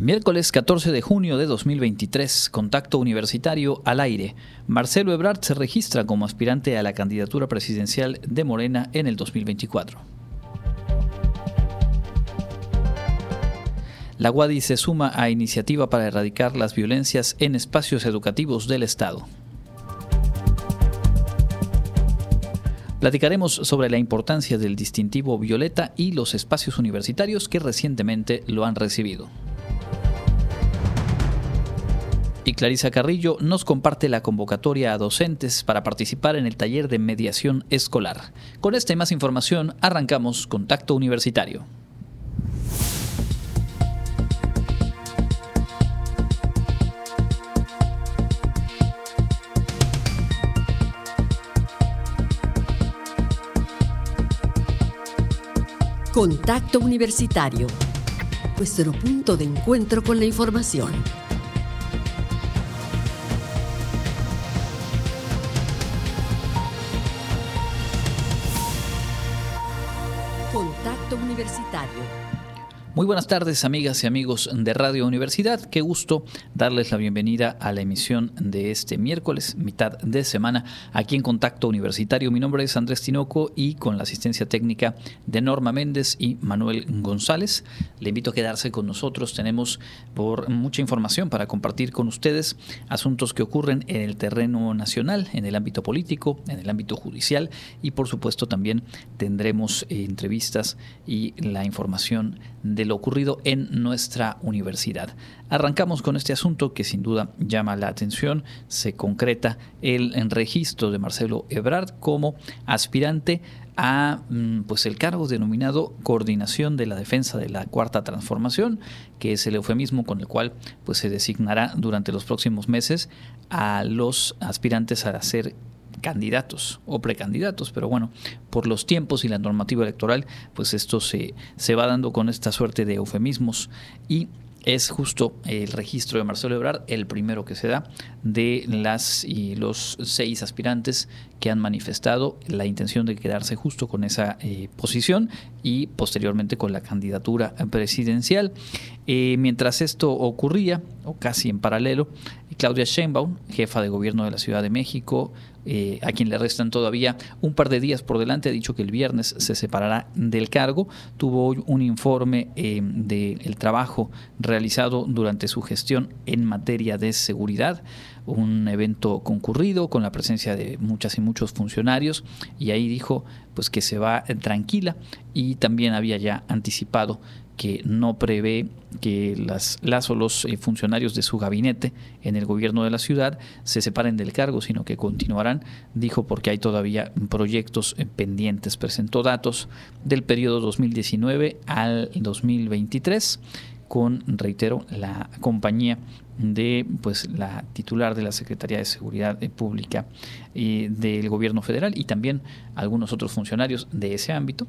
Miércoles 14 de junio de 2023, contacto universitario al aire. Marcelo Ebrard se registra como aspirante a la candidatura presidencial de Morena en el 2024. La UADI se suma a iniciativa para erradicar las violencias en espacios educativos del Estado. Platicaremos sobre la importancia del distintivo violeta y los espacios universitarios que recientemente lo han recibido. Y Clarisa Carrillo nos comparte la convocatoria a docentes para participar en el taller de mediación escolar. Con esta y más información arrancamos Contacto Universitario. Contacto Universitario, nuestro punto de encuentro con la información. Muy buenas tardes amigas y amigos de Radio Universidad. Qué gusto darles la bienvenida a la emisión de este miércoles, mitad de semana, aquí en Contacto Universitario. Mi nombre es Andrés Tinoco y con la asistencia técnica de Norma Méndez y Manuel González. Le invito a quedarse con nosotros. Tenemos por mucha información para compartir con ustedes asuntos que ocurren en el terreno nacional, en el ámbito político, en el ámbito judicial y por supuesto también tendremos eh, entrevistas y la información de ocurrido en nuestra universidad. Arrancamos con este asunto que sin duda llama la atención. Se concreta el registro de Marcelo Ebrard como aspirante a mm, pues el cargo denominado coordinación de la defensa de la cuarta transformación, que es el eufemismo con el cual pues se designará durante los próximos meses a los aspirantes a ser candidatos o precandidatos, pero bueno, por los tiempos y la normativa electoral, pues esto se, se va dando con esta suerte de eufemismos y es justo el registro de Marcelo Ebrard el primero que se da de las y los seis aspirantes que han manifestado la intención de quedarse justo con esa eh, posición y posteriormente con la candidatura presidencial. Eh, mientras esto ocurría, o casi en paralelo, Claudia Sheinbaum, jefa de gobierno de la Ciudad de México, eh, a quien le restan todavía un par de días por delante, ha dicho que el viernes se separará del cargo. Tuvo hoy un informe eh, del trabajo realizado durante su gestión en materia de seguridad, un evento concurrido con la presencia de muchas y muchos funcionarios. Y ahí dijo pues que se va tranquila. Y también había ya anticipado que no prevé que las, o los eh, funcionarios de su gabinete en el gobierno de la ciudad se separen del cargo, sino que continuarán, dijo, porque hay todavía proyectos eh, pendientes. Presentó datos del periodo 2019 al 2023 con, reitero, la compañía de pues la titular de la Secretaría de Seguridad Pública y del Gobierno Federal y también algunos otros funcionarios de ese ámbito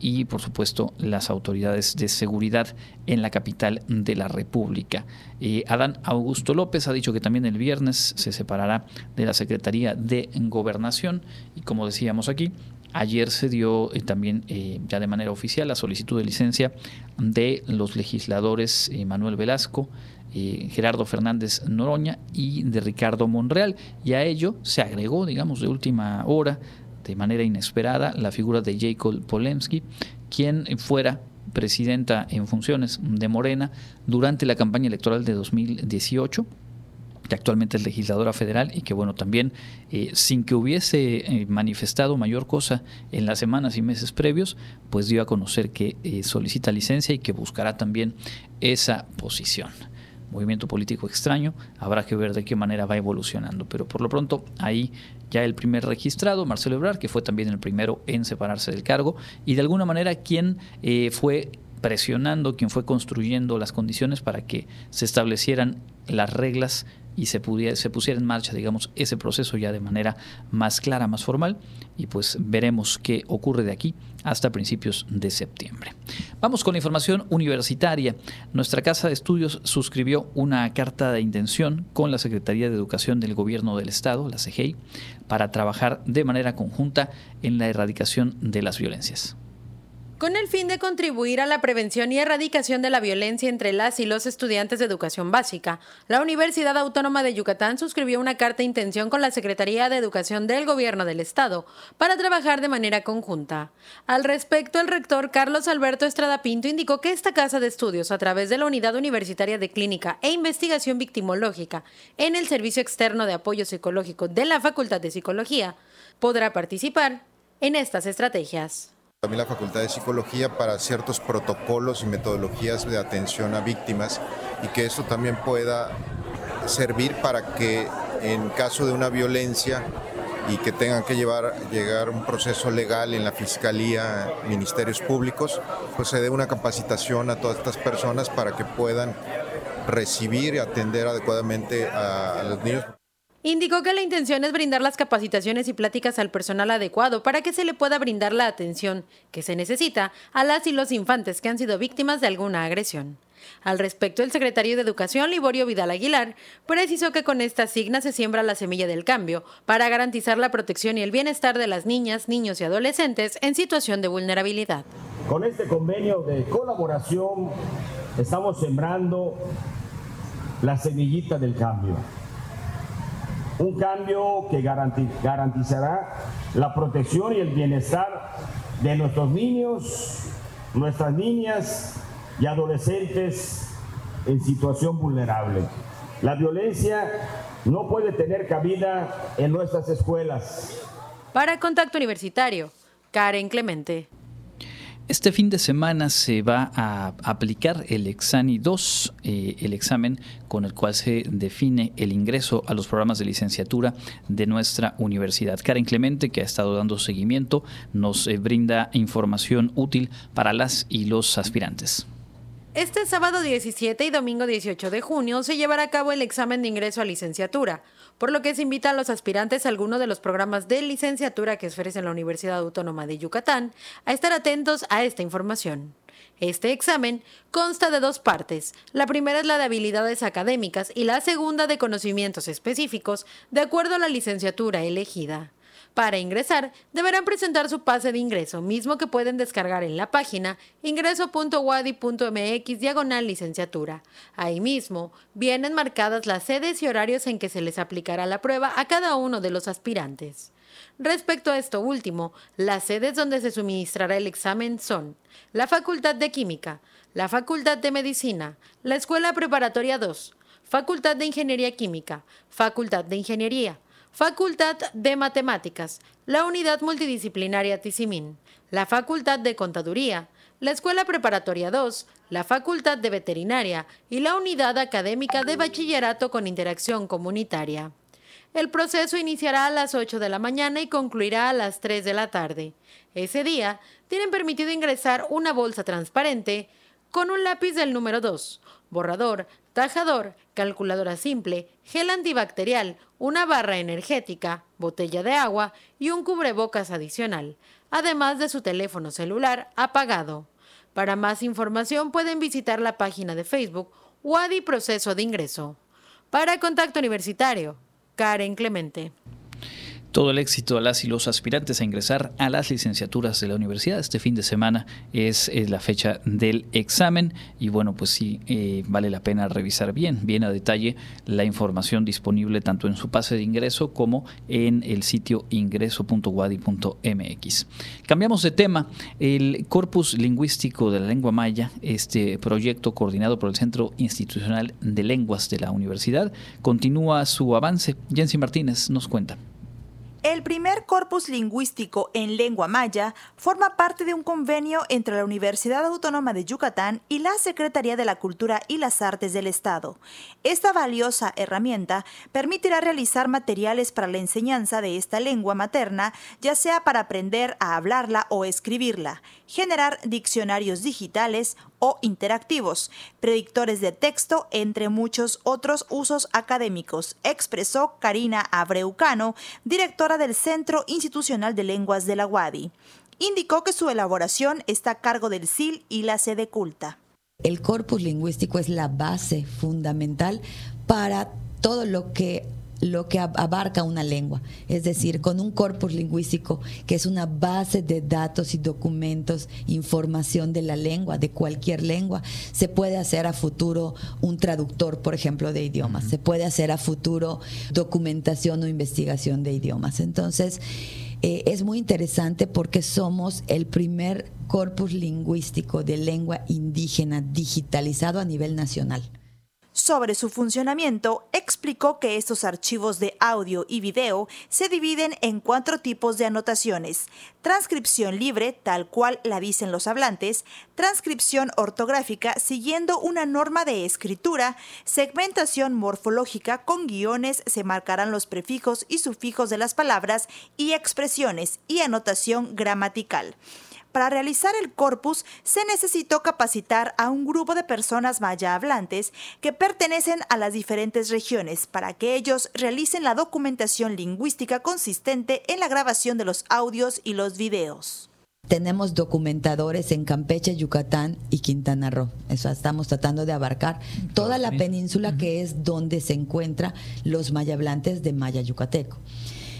y por supuesto las autoridades de seguridad en la capital de la República. Eh, Adán Augusto López ha dicho que también el viernes se separará de la Secretaría de Gobernación y como decíamos aquí, ayer se dio eh, también eh, ya de manera oficial la solicitud de licencia de los legisladores Manuel Velasco, Gerardo Fernández Noroña y de Ricardo Monreal. Y a ello se agregó, digamos, de última hora de manera inesperada la figura de Jacob Polemski, quien fuera presidenta en funciones de Morena durante la campaña electoral de 2018 que actualmente es legisladora federal y que bueno también eh, sin que hubiese eh, manifestado mayor cosa en las semanas y meses previos pues dio a conocer que eh, solicita licencia y que buscará también esa posición movimiento político extraño, habrá que ver de qué manera va evolucionando, pero por lo pronto ahí ya el primer registrado, Marcelo Ebrard, que fue también el primero en separarse del cargo y de alguna manera quien eh, fue presionando, quien fue construyendo las condiciones para que se establecieran las reglas y se, pusiera en marcha, digamos, ese proceso ya de manera más clara, más formal, y pues veremos qué ocurre de aquí hasta principios de septiembre. Vamos con la información universitaria. Nuestra Casa de Estudios suscribió una carta de intención con la Secretaría de Educación del Gobierno del Estado, la CGI, para trabajar de manera conjunta en la erradicación de las violencias. Con el fin de contribuir a la prevención y erradicación de la violencia entre las y los estudiantes de educación básica, la Universidad Autónoma de Yucatán suscribió una carta de intención con la Secretaría de Educación del Gobierno del Estado para trabajar de manera conjunta. Al respecto, el rector Carlos Alberto Estrada Pinto indicó que esta casa de estudios, a través de la Unidad Universitaria de Clínica e Investigación Victimológica en el Servicio Externo de Apoyo Psicológico de la Facultad de Psicología, podrá participar en estas estrategias también la Facultad de Psicología para ciertos protocolos y metodologías de atención a víctimas y que esto también pueda servir para que en caso de una violencia y que tengan que llevar llegar un proceso legal en la fiscalía, ministerios públicos, pues se dé una capacitación a todas estas personas para que puedan recibir y atender adecuadamente a los niños. Indicó que la intención es brindar las capacitaciones y pláticas al personal adecuado para que se le pueda brindar la atención que se necesita a las y los infantes que han sido víctimas de alguna agresión. Al respecto, el secretario de Educación, Liborio Vidal Aguilar, precisó que con esta signa se siembra la semilla del cambio para garantizar la protección y el bienestar de las niñas, niños y adolescentes en situación de vulnerabilidad. Con este convenio de colaboración estamos sembrando la semillita del cambio un cambio que garantizará la protección y el bienestar de nuestros niños, nuestras niñas y adolescentes en situación vulnerable. La violencia no puede tener cabida en nuestras escuelas. Para Contacto Universitario, Karen Clemente. Este fin de semana se va a aplicar el Exani 2, eh, el examen con el cual se define el ingreso a los programas de licenciatura de nuestra universidad. Karen Clemente, que ha estado dando seguimiento, nos eh, brinda información útil para las y los aspirantes. Este sábado 17 y domingo 18 de junio se llevará a cabo el examen de ingreso a licenciatura por lo que se invita a los aspirantes a alguno de los programas de licenciatura que ofrece la Universidad Autónoma de Yucatán a estar atentos a esta información. Este examen consta de dos partes. La primera es la de habilidades académicas y la segunda de conocimientos específicos, de acuerdo a la licenciatura elegida. Para ingresar, deberán presentar su pase de ingreso, mismo que pueden descargar en la página ingreso.wadi.mx diagonal licenciatura. Ahí mismo vienen marcadas las sedes y horarios en que se les aplicará la prueba a cada uno de los aspirantes. Respecto a esto último, las sedes donde se suministrará el examen son la Facultad de Química, la Facultad de Medicina, la Escuela Preparatoria 2, Facultad de Ingeniería Química, Facultad de Ingeniería, Facultad de Matemáticas, la Unidad Multidisciplinaria Tizimín, la Facultad de Contaduría, la Escuela Preparatoria 2, la Facultad de Veterinaria y la Unidad Académica de Bachillerato con Interacción Comunitaria. El proceso iniciará a las 8 de la mañana y concluirá a las 3 de la tarde. Ese día tienen permitido ingresar una bolsa transparente con un lápiz del número 2, borrador, tajador, calculadora simple, gel antibacterial, una barra energética, botella de agua y un cubrebocas adicional, además de su teléfono celular apagado. Para más información pueden visitar la página de Facebook WADI Proceso de Ingreso. Para Contacto Universitario, Karen Clemente. Todo el éxito a las y los aspirantes a ingresar a las licenciaturas de la universidad. Este fin de semana es, la fecha del examen y bueno, pues sí, eh, vale la pena revisar bien, bien a detalle la información disponible tanto en su pase de ingreso como en el sitio ingreso.wadi.mx. Cambiamos de tema. El corpus lingüístico de la lengua maya, este proyecto coordinado por el Centro Institucional de Lenguas de la Universidad, continúa su avance. Jensi Martínez nos cuenta. El primer corpus lingüístico en lengua maya forma parte de un convenio entre la Universidad Autónoma de Yucatán y la Secretaría de la Cultura y las Artes del Estado. Esta valiosa herramienta permitirá realizar materiales para la enseñanza de esta lengua materna, ya sea para aprender a hablarla o escribirla, generar diccionarios digitales o interactivos, predictores de texto, entre muchos otros usos académicos, expresó Karina Abreucano, directora del Centro Institucional de Lenguas de la UADI. Indicó que su elaboración está a cargo del CIL y la sede culta. El corpus lingüístico es la base fundamental para todo lo que lo que abarca una lengua, es decir, con un corpus lingüístico que es una base de datos y documentos, información de la lengua, de cualquier lengua, se puede hacer a futuro un traductor, por ejemplo, de idiomas, se puede hacer a futuro documentación o investigación de idiomas. Entonces, eh, es muy interesante porque somos el primer corpus lingüístico de lengua indígena digitalizado a nivel nacional. Sobre su funcionamiento, explicó que estos archivos de audio y video se dividen en cuatro tipos de anotaciones. Transcripción libre, tal cual la dicen los hablantes, transcripción ortográfica siguiendo una norma de escritura, segmentación morfológica con guiones, se marcarán los prefijos y sufijos de las palabras y expresiones y anotación gramatical para realizar el corpus se necesitó capacitar a un grupo de personas maya hablantes que pertenecen a las diferentes regiones para que ellos realicen la documentación lingüística consistente en la grabación de los audios y los videos. Tenemos documentadores en Campeche, Yucatán y Quintana Roo. Eso estamos tratando de abarcar toda la península que es donde se encuentran los maya hablantes de maya yucateco.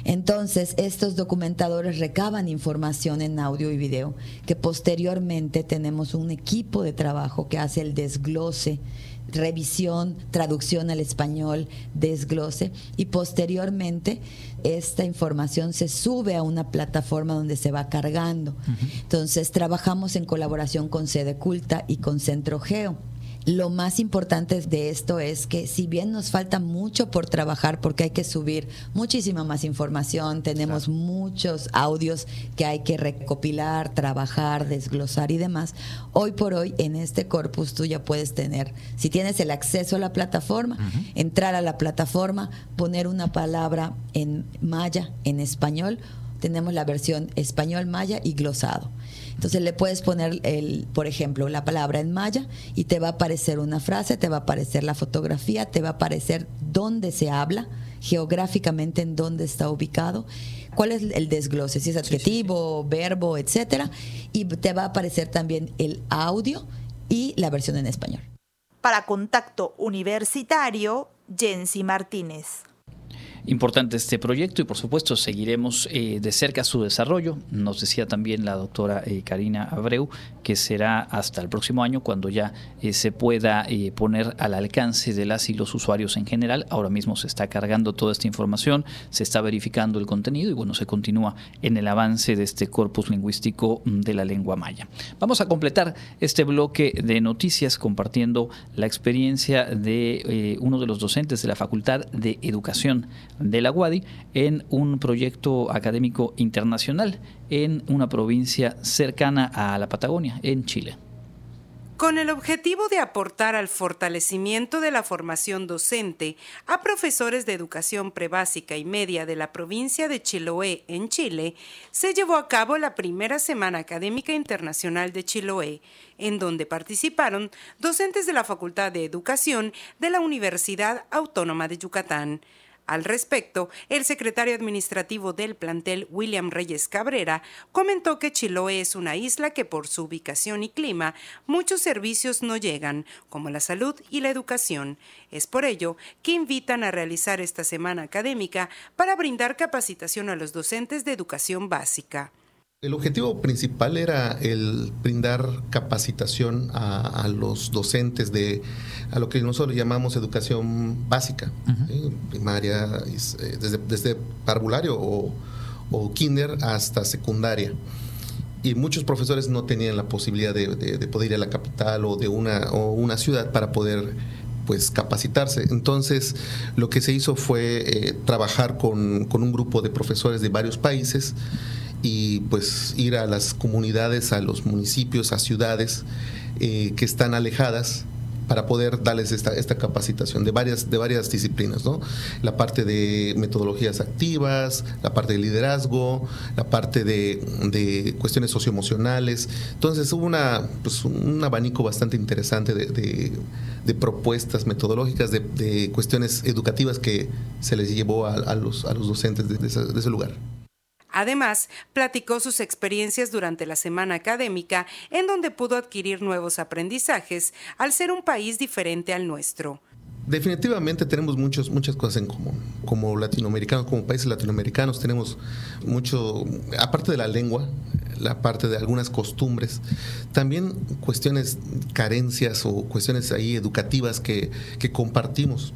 Entonces, estos documentadores recaban información en audio y video, que posteriormente tenemos un equipo de trabajo que hace el desglose revisión, traducción al español, desglose y posteriormente esta información se sube a una plataforma donde se va cargando. Entonces trabajamos en colaboración con Sede Culta y con Centro Geo lo más importante de esto es que si bien nos falta mucho por trabajar porque hay que subir muchísima más información, tenemos muchos audios que hay que recopilar, trabajar, desglosar y demás, hoy por hoy en este corpus tú ya puedes tener, si tienes el acceso a la plataforma, entrar a la plataforma, poner una palabra en maya, en español, tenemos la versión español maya y glosado. Entonces le puedes poner, el, por ejemplo, la palabra en maya y te va a aparecer una frase, te va a aparecer la fotografía, te va a aparecer dónde se habla, geográficamente en dónde está ubicado, cuál es el desglose, si es adjetivo, verbo, etcétera, y te va a aparecer también el audio y la versión en español. Para contacto universitario, Jensi Martínez importante este proyecto y por supuesto seguiremos eh, de cerca su desarrollo. Nos decía también la doctora eh, Karina Abreu que será hasta el próximo año cuando ya eh, se pueda poner al alcance de las y los usuarios en general. Ahora mismo se está cargando toda esta información, se está verificando el contenido y bueno, se continúa en el avance de este corpus lingüístico de la lengua maya. Vamos a completar este bloque de noticias compartiendo la experiencia de uno de los docentes de la Facultad de Educación de la UADI en un proyecto académico internacional en una provincia cercana a la Patagonia, en Chile. Con el objetivo de aportar al fortalecimiento de la formación docente a profesores de educación prebásica y media de la provincia de Chiloé, en Chile, se llevó a cabo la primera Semana Académica Internacional de Chiloé, en donde participaron docentes de la Facultad de Educación de la Universidad Autónoma de Yucatán. Al respecto, el secretario administrativo del plantel, William Reyes Cabrera, comentó que Chiloé es una isla que por su ubicación y clima muchos servicios no llegan, como la salud y la educación. Es por ello que invitan a realizar esta semana académica para brindar capacitación a los docentes de educación básica. El objetivo principal era el brindar capacitación a, los docentes de a lo que nosotros llamamos educación básica, primaria, eh, desde, desde parvulario o, kinder hasta secundaria. Y muchos profesores no tenían la posibilidad de, poder ir a la capital o de una, o una ciudad para poder pues capacitarse. Entonces, lo que se hizo fue eh, trabajar con, con un grupo de profesores de varios países y pues ir a las comunidades, a los municipios, a ciudades eh, que están alejadas para poder darles esta, esta, capacitación de varias, de varias disciplinas, ¿no? La parte de metodologías activas, la parte de liderazgo, la parte de, de cuestiones socioemocionales. Entonces hubo una, pues, un abanico bastante interesante de, de, propuestas metodológicas, de, cuestiones educativas que se les llevó a, los, a los docentes de ese lugar. Además, platicó sus experiencias durante la semana académica, en donde pudo adquirir nuevos aprendizajes al ser un país diferente al nuestro. Definitivamente tenemos muchos, muchas cosas en común. Como latinoamericanos, como países latinoamericanos, tenemos mucho, aparte de la lengua, la parte de algunas costumbres, también cuestiones, carencias o cuestiones ahí educativas que, que compartimos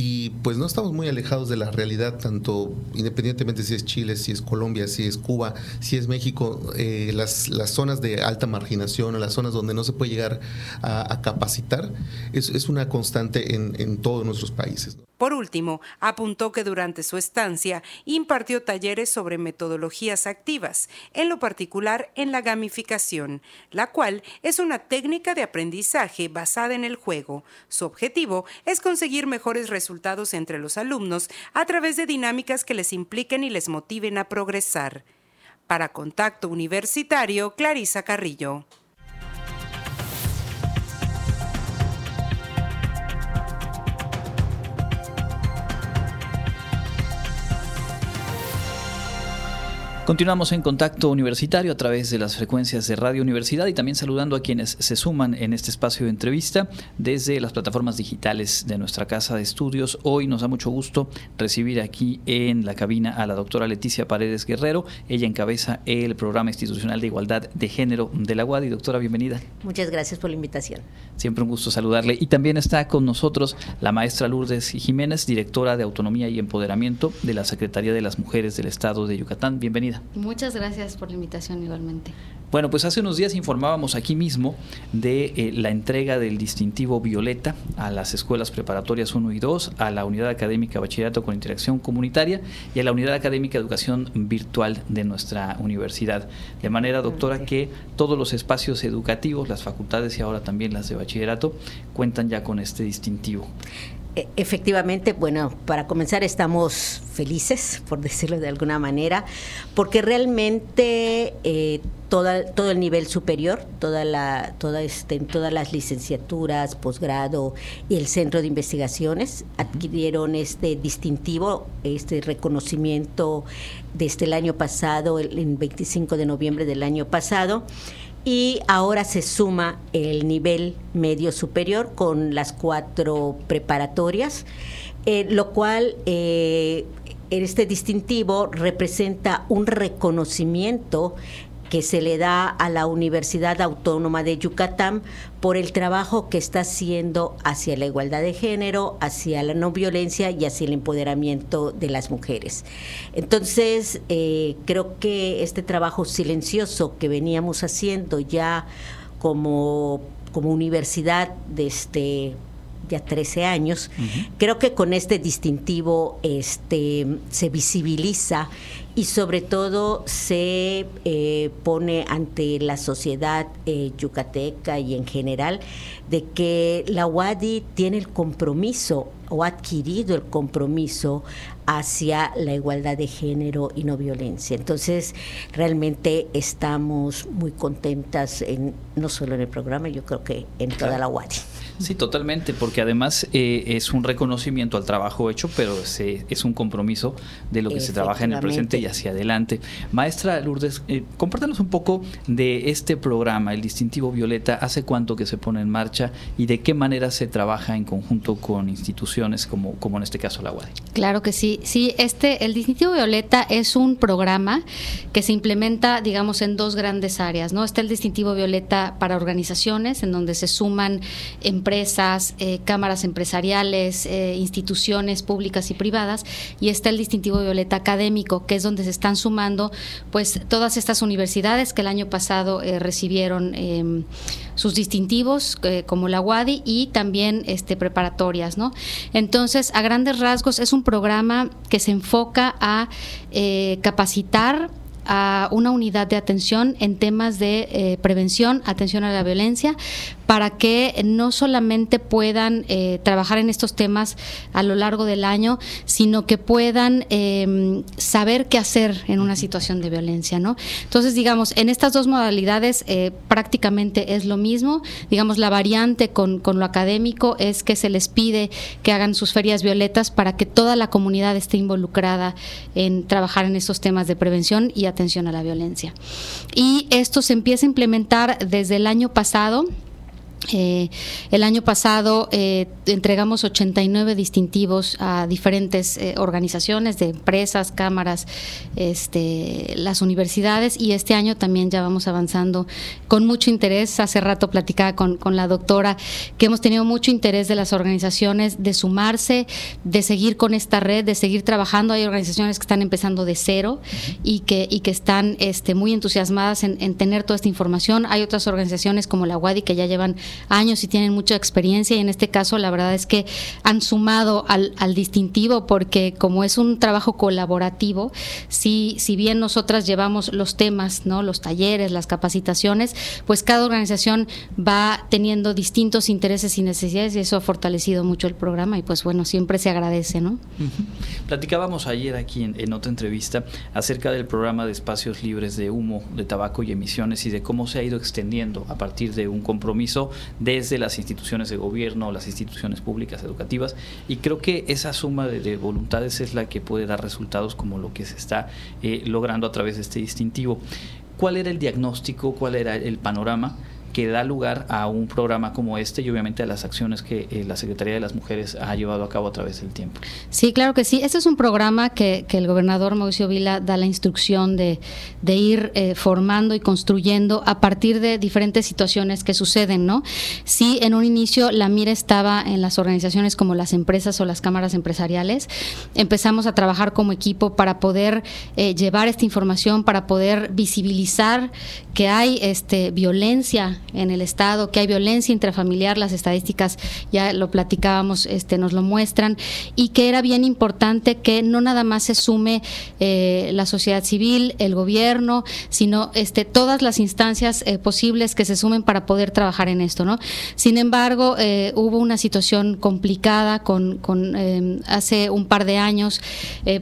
y pues no estamos muy alejados de la realidad, tanto independientemente si es Chile, si es Colombia, si es Cuba, si es México, eh, las, las zonas de alta marginación o las zonas donde no se puede llegar a, capacitar, es, es, una constante en, en todos nuestros países. Por último, apuntó que durante su estancia impartió talleres sobre metodologías activas, en lo particular en la gamificación, la cual es una técnica de aprendizaje basada en el juego. Su objetivo es conseguir mejores resultados entre los alumnos a través de dinámicas que les impliquen y les motiven a progresar. Para Contacto Universitario, Clarisa Carrillo. Continuamos en contacto universitario a través de las frecuencias de Radio Universidad y también saludando a quienes se suman en este espacio de entrevista desde las plataformas digitales de nuestra casa de estudios. Hoy nos da mucho gusto recibir aquí en la cabina a la doctora Leticia Paredes Guerrero. Ella encabeza el programa institucional de igualdad de género de la UADI. Doctora, bienvenida. Muchas gracias por la invitación. Siempre un gusto saludarle. Y también está con nosotros la maestra Lourdes Jiménez, directora de Autonomía y Empoderamiento de la Secretaría de las Mujeres del Estado de Yucatán. Bienvenida. Muchas gracias por la invitación igualmente. Bueno, pues hace unos días informábamos aquí mismo de eh, la entrega del distintivo Violeta a las escuelas preparatorias 1 y 2, a la Unidad Académica Bachillerato con Interacción Comunitaria y a la Unidad Académica Educación Virtual de nuestra universidad. De manera, doctora, que todos los espacios educativos, las facultades y ahora también las de bachillerato, cuentan ya con este distintivo. E, efectivamente, bueno, para comenzar estamos felices, por decirlo de alguna manera, porque realmente eh, todo el nivel superior, toda la, toda este, todas las licenciaturas, posgrado y el centro de investigaciones adquirieron este distintivo, este reconocimiento desde el año pasado, el, el 25 de noviembre del año pasado y ahora se suma el nivel medio superior con las cuatro preparatorias, eh, lo cual eh, este distintivo representa un reconocimiento que se le da a la Universidad Autónoma de Yucatán por el trabajo que está haciendo hacia la igualdad de género, hacia la no violencia y hacia el empoderamiento de las mujeres. Entonces, eh, creo que este trabajo silencioso que veníamos haciendo ya como, como universidad desde este, ya 13 años, creo que con este distintivo este, se visibiliza y sobre todo se eh, pone ante la sociedad eh, yucateca y en general de que la UADI tiene el compromiso o ha adquirido el compromiso hacia la igualdad de género y no violencia. Entonces, realmente estamos muy contentas, en, no solo en el programa, yo creo que en toda la UADI. Sí, totalmente, porque además eh, es un reconocimiento al trabajo hecho, pero es un compromiso de lo que se trabaja en el presente y hacia adelante. Maestra Lourdes, eh, compártanos un poco de este programa, el distintivo Violeta, hace cuánto que se pone en marcha y de qué manera se trabaja en conjunto con instituciones como, como en este caso la UADI. Claro que sí, sí, este, el distintivo Violeta es un programa que se implementa, digamos, en dos grandes áreas, ¿no? Está el distintivo Violeta para organizaciones, en donde se suman empresas empresas, eh, cámaras empresariales, eh, instituciones públicas y privadas, y está el distintivo violeta académico, que es donde se están sumando pues todas estas universidades que el año pasado eh, recibieron em, sus distintivos, como la UADI, y también este, preparatorias, ¿no? Entonces, a grandes rasgos, es un programa que se enfoca a capacitar a una unidad de atención en temas de prevención, atención a la violencia, para que no solamente puedan eh, trabajar en estos temas a lo largo del año, sino que puedan em, saber qué hacer en una situación de violencia, ¿no? Entonces, digamos, en estas dos modalidades eh, prácticamente es lo mismo. Digamos, la variante con, con lo académico es que se les pide que hagan sus ferias violetas para que toda la comunidad esté involucrada en trabajar en estos temas de prevención y atención a la violencia. Y esto se empieza a implementar desde el año pasado Eh, el año pasado eh, entregamos 89 distintivos a diferentes eh, organizaciones de empresas, cámaras, este, las universidades y este año también ya vamos avanzando con mucho interés. Hace rato platicaba con, la doctora que hemos tenido mucho interés de las organizaciones de sumarse, de seguir con esta red, de seguir trabajando. Hay organizaciones que están empezando de cero y que, están este, muy entusiasmadas en, en tener toda esta información. Hay otras organizaciones como la WADI que ya llevan años y tienen mucha experiencia y en este caso la verdad es que han sumado al, distintivo porque como es un trabajo colaborativo, si, si bien nosotras llevamos los temas, ¿no? los talleres, las capacitaciones, pues cada organización va teniendo distintos intereses y necesidades y eso ha fortalecido mucho el programa y pues bueno, siempre se agradece. ¿no? Platicábamos ayer aquí en otra entrevista acerca del programa de espacios libres de humo, de tabaco y emisiones y de cómo se ha ido extendiendo a partir de un compromiso desde las instituciones de gobierno, las instituciones públicas educativas, y creo que esa suma de, voluntades es la que puede dar resultados como lo que se está eh, logrando a través de este distintivo. ¿Cuál era el diagnóstico? ¿Cuál era el panorama? Que da lugar a un programa como este y obviamente a las acciones que eh, la Secretaría de las Mujeres ha llevado a cabo a través del tiempo. Sí, claro que sí. Este es un programa que, el gobernador Mauricio Vila da la instrucción de, ir eh, formando y construyendo a partir de diferentes situaciones que suceden, ¿no? Sí, en un inicio la mira estaba en las organizaciones como las empresas o las cámaras empresariales. Empezamos a trabajar como equipo para poder eh, llevar esta información, para poder visibilizar que hay este, violencia en el Estado, que hay violencia intrafamiliar, las estadísticas ya lo platicábamos, este, nos lo muestran, y que era bien importante que no nada más se sume eh, la sociedad civil, el gobierno, sino este, todas las instancias eh, posibles que se sumen para poder trabajar en esto. ¿no? Sin embargo, eh, hubo una situación complicada con, con hace un par de años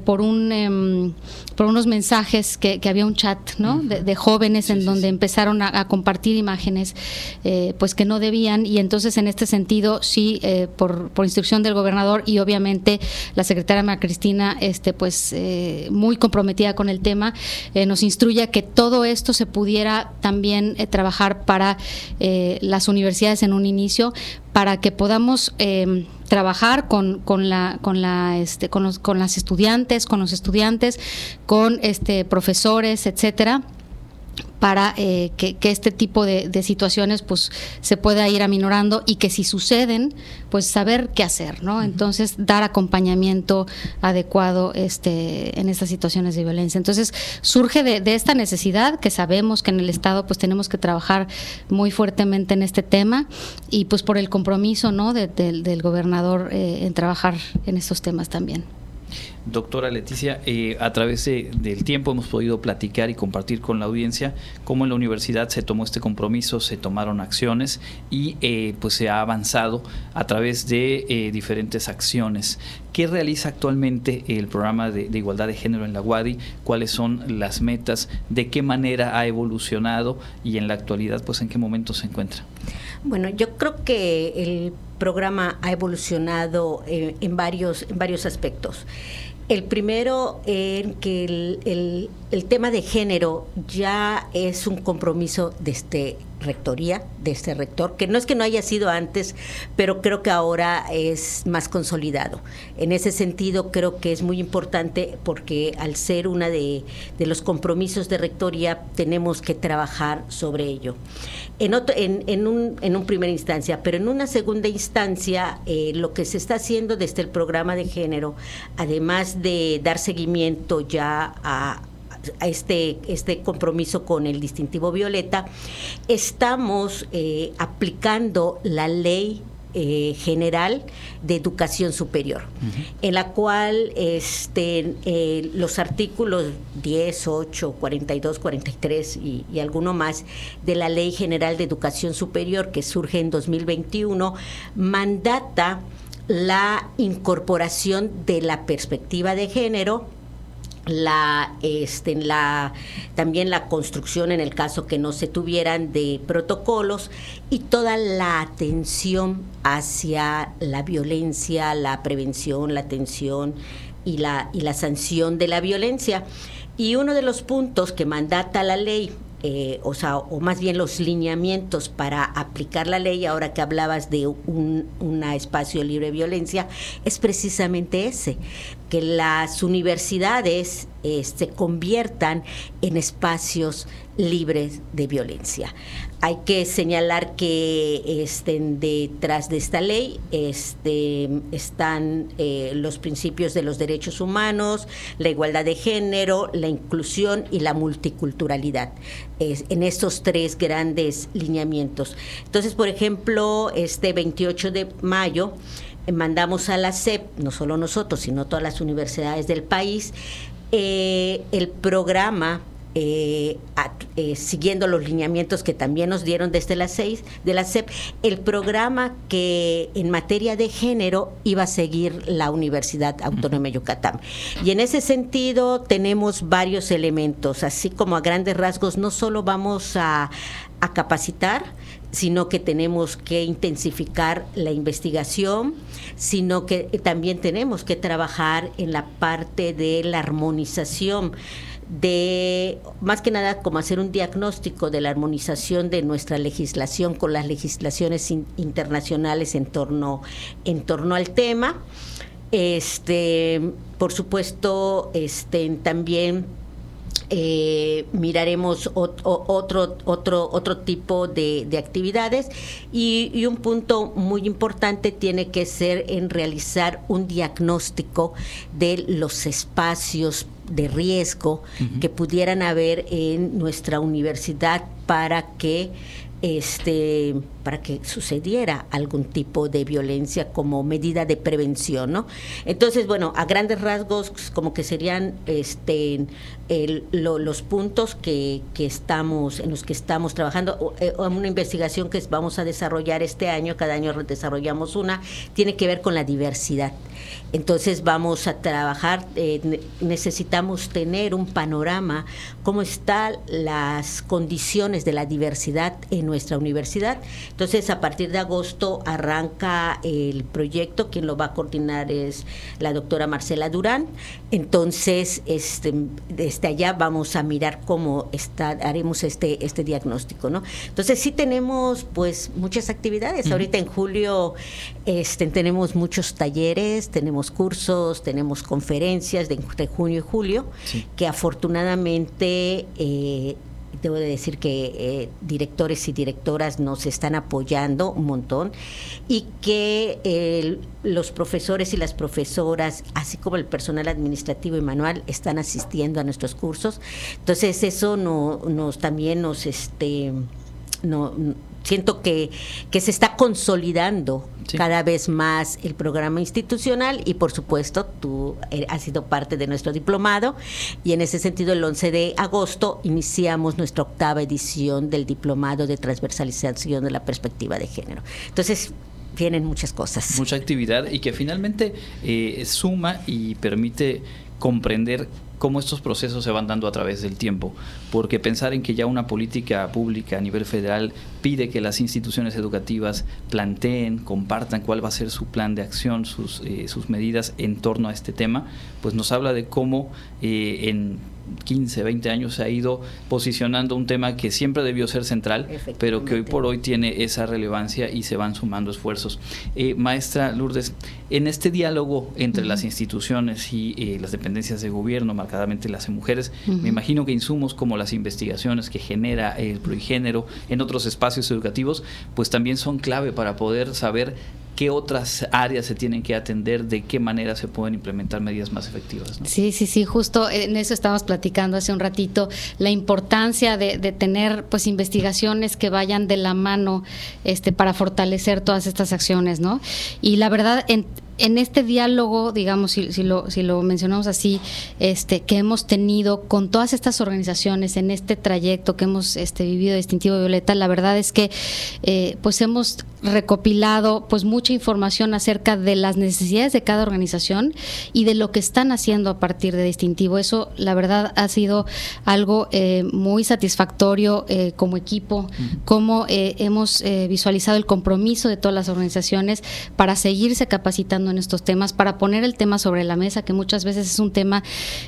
por un em, por unos mensajes que, había un chat ¿no? de, jóvenes en donde empezaron a, compartir imágenes eh, pues que no debían y entonces en este sentido sí eh, por, por, instrucción del gobernador y obviamente la secretaria María Cristina este pues eh, muy comprometida con el tema nos instruye que todo esto se pudiera también trabajar para las universidades en un inicio para que podamos trabajar con, con, la, con, la, este, con, los, con las estudiantes, con los estudiantes, con este, profesores, etcétera para eh, que, este tipo de, situaciones pues se pueda ir aminorando y que si suceden pues saber qué hacer no entonces dar acompañamiento adecuado este en estas situaciones de violencia. Entonces surge de, esta necesidad que sabemos que en el estado pues tenemos que trabajar muy fuertemente en este tema y pues por el compromiso no del gobernador eh, en trabajar en estos temas también Doctora Leticia, eh, a través del tiempo hemos podido platicar y compartir con la audiencia cómo en la universidad se tomó este compromiso, se tomaron acciones y eh, pues se ha avanzado a través de eh, diferentes acciones. ¿Qué realiza actualmente el programa de, de, igualdad de género en la UADI? ¿Cuáles son las metas? ¿De qué manera ha evolucionado? Y en la actualidad, pues en qué momento se encuentra? Bueno, yo creo que el programa ha evolucionado en, varios, en varios aspectos. El primero en que el, el, tema de género ya es un compromiso de este rectoría, de este rector, que no es que no haya sido antes, pero creo que ahora es más consolidado. En ese sentido, creo que es muy importante porque al ser una de, los compromisos de rectoría, tenemos que trabajar sobre ello. En, otro, en, un, en un primera instancia, pero en una segunda instancia, eh, lo que se está haciendo desde el programa de género, además de dar seguimiento ya a este, este compromiso con el distintivo violeta, estamos eh, aplicando la ley eh, general de educación superior, en la cual este, eh, los artículos 10, 8, 42, 43 y, y alguno más de la Ley General de Educación Superior que surge en 2021 mandata la incorporación de la perspectiva de género la, este, la, también la construcción en el caso que no se tuvieran de protocolos y toda la atención hacia la violencia, la prevención, la atención y la, y la sanción de la violencia. Y uno de los puntos que mandata la ley eh, o sea, o más bien los lineamientos para aplicar la ley, ahora que hablabas de un espacio libre de violencia, es precisamente ese, que las universidades eh, se conviertan en espacios libres de violencia. Hay que señalar que este, detrás de esta ley este, están eh, los principios de los derechos humanos, la igualdad de género, la inclusión y la multiculturalidad, en estos tres grandes lineamientos. Entonces, por ejemplo, este 28 de mayo, eh, mandamos a la SEP, no solo nosotros, sino todas las universidades del país, eh, el programa eh, siguiendo los lineamientos que también nos dieron desde las seis de la SEP, el programa que en materia de género iba a seguir la Universidad Autónoma de Yucatán. Y en ese sentido tenemos varios elementos, así como a grandes rasgos, no solo vamos a, a capacitar, sino que tenemos que intensificar la investigación, sino que también tenemos que trabajar en la parte de la armonización de más que nada como hacer un diagnóstico de la armonización de nuestra legislación con las legislaciones internacionales en torno en torno al tema. Este por supuesto este también eh, miraremos otro, otro, otro tipo de, actividades. Y, un punto muy importante tiene que ser en realizar un diagnóstico de los espacios de riesgo que pudieran haber en nuestra universidad para que este para que sucediera algún tipo de violencia como medida de prevención, ¿no? Entonces, bueno, a grandes rasgos como que serían este los puntos que, que, estamos en los que estamos trabajando eh, una investigación que vamos a desarrollar este año, cada año desarrollamos una, tiene que ver con la diversidad. Entonces vamos a trabajar, eh, necesitamos tener un panorama, cómo están las condiciones de la diversidad en nuestra universidad. Entonces a partir de agosto arranca el proyecto, quien lo va a coordinar es la doctora Marcela Durán. Entonces este, desde allá vamos a mirar cómo está, haremos este, este diagnóstico. ¿no? Entonces sí tenemos pues muchas actividades. Ahorita en julio este, tenemos muchos talleres, tenemos cursos, tenemos conferencias de junio y julio, que afortunadamente eh, debo de decir que eh, directores y directoras nos están apoyando un montón y que los profesores y las profesoras, así como el personal administrativo y manual, están asistiendo a nuestros cursos. Entonces eso no, nos también nos este no siento que, que se está consolidando cada vez más el programa institucional y por supuesto tú eh, has sido parte de nuestro diplomado y en ese sentido el 11 de agosto iniciamos nuestra octava edición del diplomado de transversalización de la perspectiva de género. Entonces, vienen muchas cosas. Mucha actividad y que finalmente eh, suma y permite comprender cómo estos procesos se van dando a través del tiempo, porque pensar en que ya una política pública a nivel federal pide que las instituciones educativas planteen, compartan cuál va a ser su plan de acción, sus, eh, sus medidas en torno a este tema, pues nos habla de cómo eh, en 15, 20 años se ha ido posicionando un tema que siempre debió ser central, pero que hoy por hoy tiene esa relevancia y se van sumando esfuerzos. Eh, maestra Lourdes, en este diálogo entre las instituciones y eh, las dependencias de gobierno, marcadamente las mujeres, me imagino que insumos como las investigaciones que genera el proigénero en otros espacios educativos, pues también son clave para poder saber qué otras áreas se tienen que atender, de qué manera se pueden implementar medidas más efectivas. Sí, sí, sí, justo en eso estábamos platicando hace un ratito, la importancia de, tener pues investigaciones que vayan de la mano este, para fortalecer todas estas acciones, ¿no? Y la verdad, en, este diálogo, digamos, si, si, lo, si lo mencionamos así, este, que hemos tenido con todas estas organizaciones en este trayecto que hemos este, vivido distintivo Violeta, la verdad es que eh, pues hemos recopilado pues mucha información acerca de las necesidades de cada organización y de lo que están haciendo a partir de distintivo. Eso la verdad ha sido algo eh, muy satisfactorio eh, como equipo, como eh, hemos visualizado el compromiso de todas las organizaciones para seguirse capacitando en estos temas, para poner el tema sobre la mesa, que muchas veces es un tema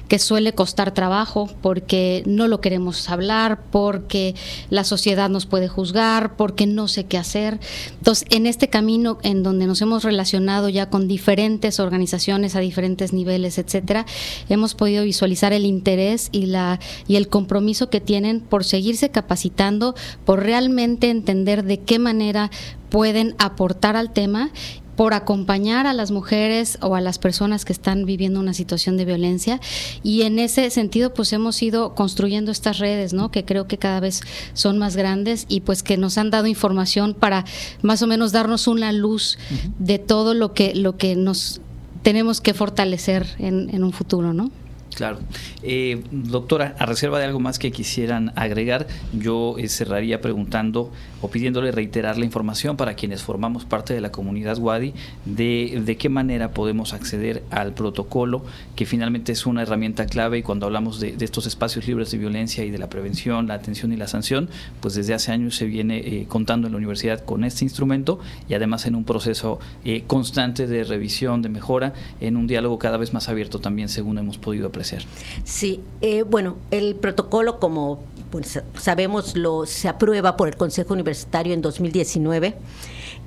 que suele costar trabajo porque no lo queremos hablar, porque la sociedad nos puede juzgar, porque no sé qué hacer. Entonces, en este camino en donde nos hemos relacionado ya con diferentes organizaciones a diferentes niveles, etcétera, hemos podido visualizar el interés y la y el compromiso que tienen por seguirse capacitando, por realmente entender de qué manera pueden aportar al tema por acompañar a las mujeres o a las personas que están viviendo una situación de violencia y en ese sentido pues hemos ido construyendo estas redes, ¿no? Que creo que cada vez son más grandes y pues que nos han dado información para más o menos darnos una luz de todo lo que lo que nos tenemos que fortalecer en, en un futuro, ¿no? Claro. Eh, doctora, a reserva de algo más que quisieran agregar, yo eh, cerraría preguntando o pidiéndole reiterar la información para quienes formamos parte de la comunidad Wadi de, de qué manera podemos acceder al protocolo, que finalmente es una herramienta clave y cuando hablamos de, estos espacios libres de violencia y de la prevención, la atención y la sanción, pues desde hace años se viene eh, contando en la universidad con este instrumento y además en un proceso constante de revisión, de mejora, en un diálogo cada vez más abierto también, según hemos podido apreciar. Sí, eh, bueno, el protocolo, como pues, sabemos, lo, se aprueba por el Consejo Universitario en 2019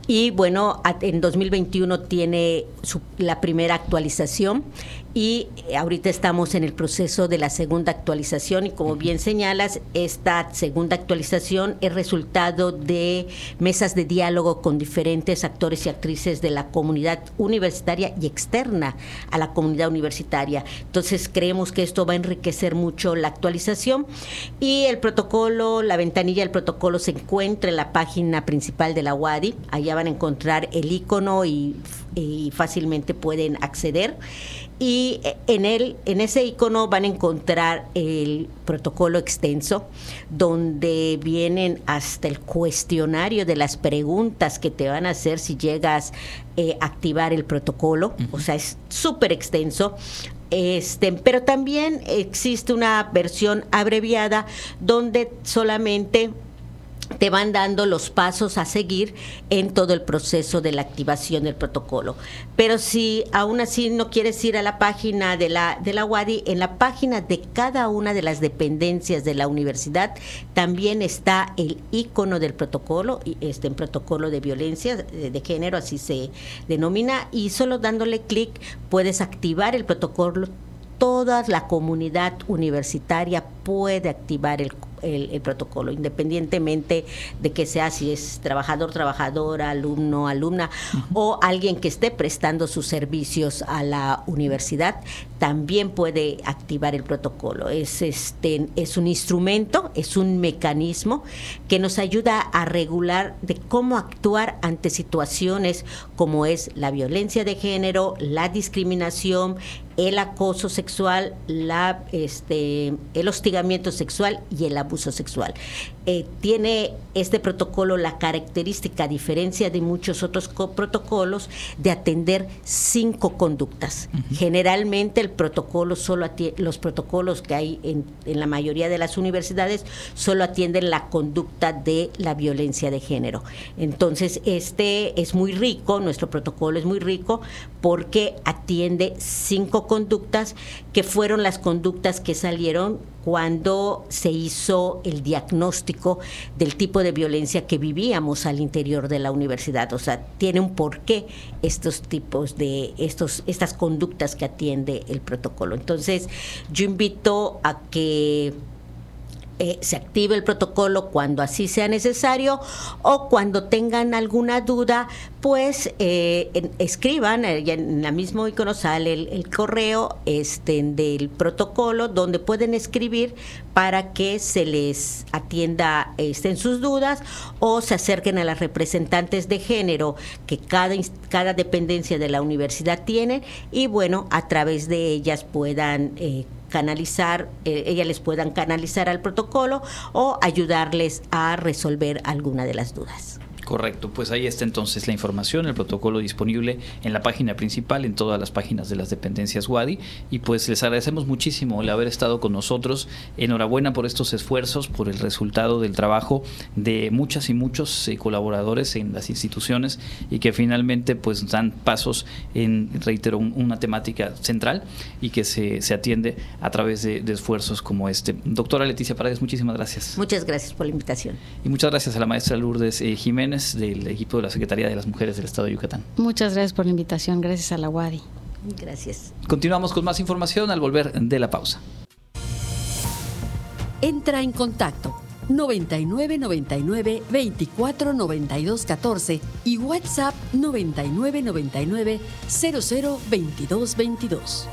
y bueno, en 2021 tiene la primera actualización y eh, ahorita estamos en el proceso de la segunda actualización y como bien señalas, esta segunda actualización es resultado de mesas de diálogo con diferentes actores y actrices de la comunidad universitaria y externa a la comunidad universitaria. Entonces creemos que esto va a enriquecer mucho la actualización y el protocolo, la ventanilla del protocolo se encuentra en la página principal de la UADI. Allá van a encontrar el icono y, y fácilmente pueden acceder y en él, en ese icono van a encontrar el protocolo extenso, donde vienen hasta el cuestionario de las preguntas que te van a hacer si llegas eh, a activar el protocolo. O sea, es súper extenso. Este, pero también existe una versión abreviada donde solamente te van dando los pasos a seguir en todo el proceso de la activación del protocolo. Pero si aún así no quieres ir a la página de la, de la UADI, en la página de cada una de las dependencias de la universidad también está el icono del protocolo, este en protocolo de violencia de género, así se denomina, y solo dándole clic puedes activar el protocolo. Toda la comunidad universitaria puede activar el el, protocolo, independientemente de que sea si es trabajador, trabajadora, alumno, alumna o alguien que esté prestando sus servicios a la universidad, también puede activar el protocolo. Es, este, es un instrumento, es un mecanismo que nos ayuda a regular de cómo actuar ante situaciones como es la violencia de género, la discriminación, el acoso sexual, la, este, el hostigamiento sexual y el abuso sexual. Eh, tiene este protocolo la característica, a diferencia de muchos otros protocolos, de atender cinco conductas. Generalmente el protocolo solo los protocolos que hay en, en, la mayoría de las universidades solo atienden la conducta de la violencia de género. Entonces, este es muy rico, nuestro protocolo es muy rico porque atiende cinco conductas que fueron las conductas que salieron cuando se hizo el diagnóstico del tipo de violencia que vivíamos al interior de la universidad. O sea, tiene un porqué estos tipos de, estos, estas conductas que atiende el protocolo. Entonces, yo invito a que eh, se active el protocolo cuando así sea necesario o cuando tengan alguna duda, pues eh, escriban, eh, en la misma icono sale el, correo este, del protocolo donde pueden escribir para que se les atienda este, sus dudas o se acerquen a las representantes de género que cada, cada dependencia de la universidad tiene y bueno, a través de ellas puedan canalizar, eh, ellas les puedan canalizar al protocolo o ayudarles a resolver alguna de las dudas. Correcto, pues ahí está entonces la información, el protocolo disponible en la página principal, en todas las páginas de las dependencias WADI. Y pues les agradecemos muchísimo el haber estado con nosotros. Enhorabuena por estos esfuerzos, por el resultado del trabajo de muchas y muchos eh, colaboradores en las instituciones y que finalmente pues dan pasos en, reitero, una temática central y que se, se atiende a través de, de esfuerzos como este. Doctora Leticia Paredes, muchísimas gracias. Muchas gracias por la invitación. Y muchas gracias a la maestra Lourdes eh, Jiménez del equipo de la Secretaría de las Mujeres del Estado de Yucatán. Muchas gracias por la invitación, gracias a la UADI. Gracias. Continuamos con más información al volver de la pausa. Entra en contacto 9999 24 92 14 y WhatsApp 9999 00 22 22.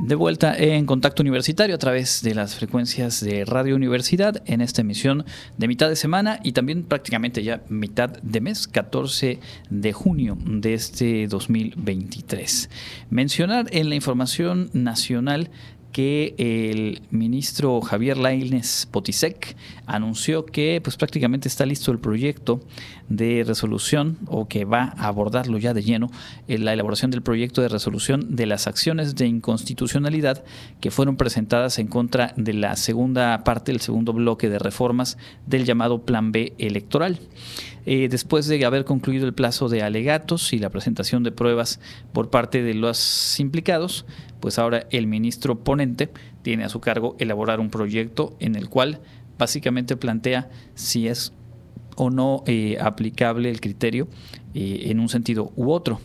De vuelta en Contacto Universitario a través de las frecuencias de Radio Universidad en esta emisión de mitad de semana y también prácticamente ya mitad de mes, 14 de junio de este 2023. Mencionar en la información nacional que el ministro Javier Lainez Potisek anunció que pues prácticamente está listo el proyecto de resolución o que va a abordarlo ya de lleno en la elaboración del proyecto de resolución de las acciones de inconstitucionalidad que fueron presentadas en contra de la segunda parte, el segundo bloque de reformas del llamado Plan B electoral. Eh, después de haber concluido el plazo de alegatos y la presentación de pruebas por parte de los implicados, pues ahora el ministro ponente tiene a su cargo elaborar un proyecto en el cual básicamente plantea si es o no eh, aplicable el criterio eh, en un sentido u otro